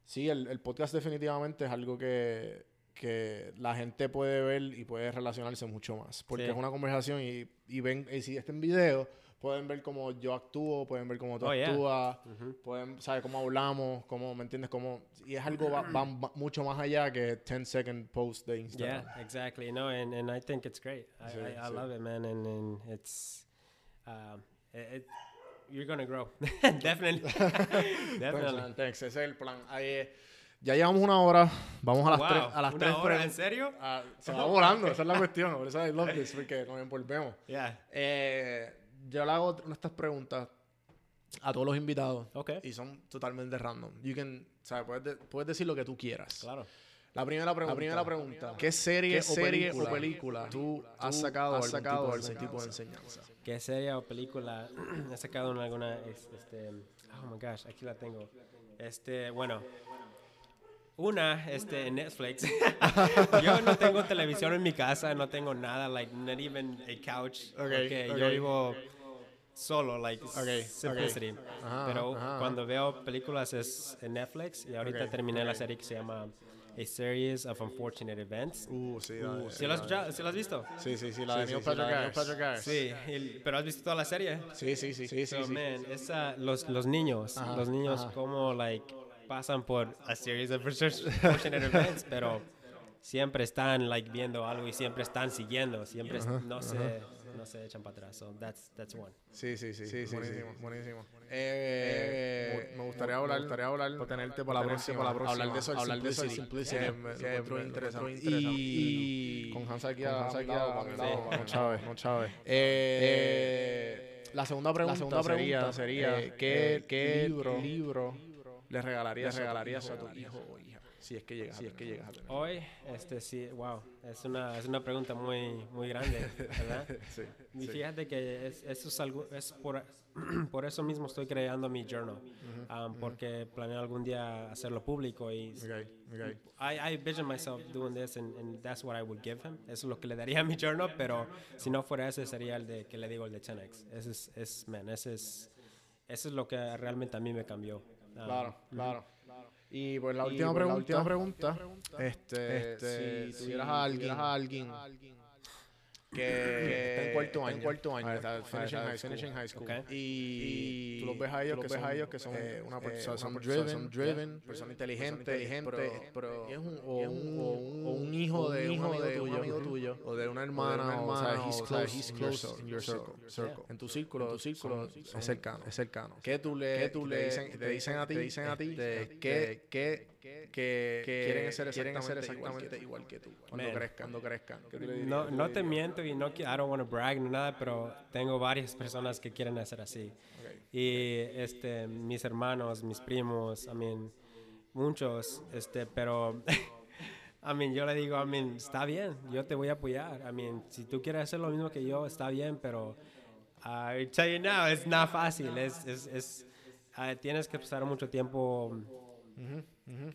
sí, el, el podcast definitivamente es algo que, que la gente puede ver y puede relacionarse mucho más, porque Sí. es una conversación y, y ven y si está en video pueden ver cómo yo actúo, pueden ver cómo tú Oh, yeah. actúas, Ujú. pueden saber cómo hablamos, cómo, ¿me entiendes? Cómo, y es algo va, va- va mucho más allá que 10 second post de Instagram. Yeah, exactly. No, and, and I think it's great. I, Sí, I, I sí. love it, man. And, and it's, um, it, it- you're gonna grow. Definitely. Definitely. Thanks, thanks. Ese es el plan. Ahí, eh, ya llevamos una hora. Vamos a las Wow, tres. A las ¿una tres hora? ¿En serio? Ah, se va volando, esa es la cuestión. Por eso I love this, porque nos envolvemos. Yeah. Eh, yo le hago estas preguntas a todos los invitados. Okay. Y son totalmente random. You can, ¿sabes? Puedes, de- puedes decir lo que tú quieras. Claro. La primera pregunta. La primera pregunta. ¿Qué serie, ¿Qué serie o, película o película tú has sacado, algún, tipo, algún tipo de enseñanza? ¿Qué serie o película he sacado en alguna, es- este, oh my gosh, aquí la tengo. Este, bueno, una, este, en Netflix. yo no tengo televisión en mi casa, no tengo nada, like, not even a couch, porque yo ok. vivo solo, like, Ok, simplicity. Ajá, Pero ajá. cuando veo películas es en Netflix y ahorita terminé la serie que se llama A Series of Unfortunate Events. Uh, sí. la de- ¿Sí lo has escuchado? ¿Sí has visto? Sí, sí, sí. La de Sí, Neil la Patrick. Sí, el- pero has visto toda la serie. Sí, sí, sí. sí, So, sí. man, esa, los, los niños, Ajá, los niños como, like, pasan por a series of unfortunate events, pero siempre están, like, viendo algo y siempre están siguiendo, siempre es- no, se, no se echan para atrás. So, that's, that's one. Sí, sí, sí. sí, buenísimo, buenísimo. Eh, me gustaría hablar, me gustaría hablar, o tenerte para la próxima, para la próxima, hablar de eso, hablar de eso, simplicity, que encuentro interesante. Y con Hans aquí a Hans aquí no Chávez, no Chávez. Eh, la segunda pregunta, segunda sería, pregunta sería eh, ¿qué, ¿qué libro, libro le regalarías, le regalarías a tu hijo o hija? Si es que llegas, si es que llegas a tener. Hoy, este, sí, wow, es una, es una pregunta muy, muy grande, ¿verdad? Sí, Y fíjate que es, eso es algo, es por, por eso mismo estoy creando mi journal, um, porque planeo algún día hacerlo público y Okay, okay. I, I vision myself doing this and, and that's what I would give him. Eso es lo que le daría a mi journal, pero si no fuera ese sería el de que le digo el de 10x. Ese es, es man, ese es, eso es lo que realmente a mí me cambió. Um, Claro, claro. Y pues la Y, última pues, la pregunta, última pregunta, este, este, si si tuvieras a alguien, tuvieras a alguien que, está en cuarto año, en cuarto año, Ah, está finishing, está high school, finishing high school. y, Y tú los ves a ellos, que, son, a ellos que son, eh, una eh, persona, una son persona, driven, son driven, driven, persona inteligente, inteligente, pero, pero- es un, o, un, o, un, o un hijo de un amigo tuyo, un amigo tuyo, o de una hermana, una o, sea, hermana, he's o, sea, close, he's in your close in your circle, circle. en tu círculo, En tu círculo, son- son- es cercano, es cercano. ¿Qué tú le, ¿Qué tú le- dicen, te dicen a ti, te dicen a ti, este, este, que, que, que, que quieren ser quieren ser exactamente, exactamente igual que tú, cuando Man. crezcan, cuando crezcan. ¿Qué tú? No, no te miento y no, I don't want to brag ni nada, pero tengo varias personas que quieren hacer así. Y este, mis hermanos, mis primos, I mean, muchos, este, pero, I mean, yo le digo, I mean, está bien, yo te voy a apoyar. I mean, si tú quieres hacer lo mismo que yo, está bien, pero I tell you now, it's not fácil. Es, es, es, ah, tienes que pasar mucho tiempo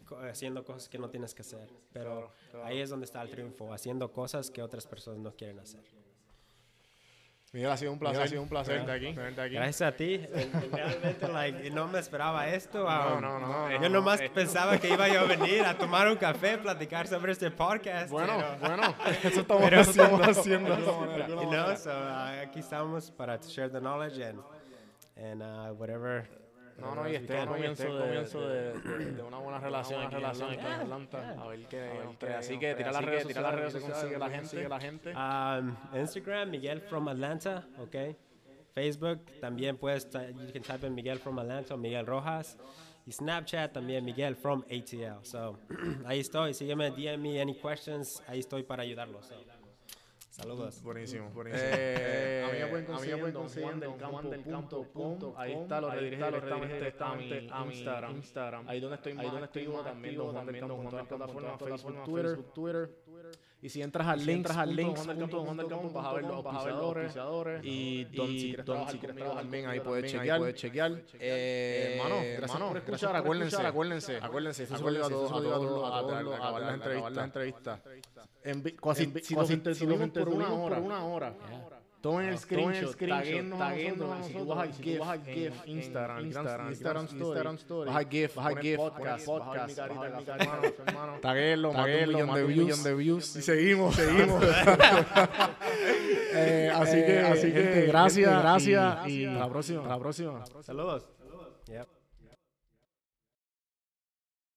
co- haciendo cosas que no tienes que hacer. Pero ahí es donde está el triunfo, haciendo cosas que otras personas no quieren hacer. Miguel, ha sido un placer, Miguel, ha sido un placer tenerte aquí, aquí. Gracias a ti. eh, Realmente, like, no me esperaba esto. No, um, no, no, Yo no, nomás no. pensaba que iba yo a venir a tomar un café, platicar sobre este podcast. Bueno, pero- bueno, eso estamos Pero haciendo, estamos haciendo. you know, so, uh, aquí estamos para share the knowledge and, and uh, whatever. No, no, y whatever we este es el comienzo, de, comienzo de, de- de una buena relación, buena aquí, relación en Atlanta. Atlanta. A ver qué, A ver nos qué trae. Así que tira las redes tira las redes sociales, consigue la gente. consigue la gente. Um, Instagram, Miguel from Atlanta, okay. Facebook, también puedes, you can type in Miguel from Atlanta o Miguel Rojas. Y Snapchat también Miguel from ATL. So, ahí estoy, sígueme, DM me any questions, ahí estoy para ayudarlos. So, saludos. Buenísimo, buenísimo. Eh, a mí me pueden conseguir en juandelcampo.com. Ahí está, lo redirige directamente a mi a mi Instagram. Instagram. Ahí donde estoy, ahí donde estoy también, Don Juan del Campo, en todas las plataformas, Facebook, Twitter. Y Y si entras al link, entras al link, vas a ver los auspiciadores. Y Don, si quieres también, ahí puedes chequear. Chequear. Eh, hermano, gracias por escuchar. Acuérdense, acuérdense, acuérdense. Eso se a todos, acabar por una hora. Tomen el screenshot, taguennos a nosotros, si tú vas a GIF, GIF, Instagram, Instagram, Instagram Story, vas a GIF, vas a GIF, podcast, podcast, taguenlo, taguenlo, un millón de views, y seguimos, seguimos. eh, así que, así que, gracias, gracias, y, y, la próxima, la próxima. Saludos. Saludos. Yep.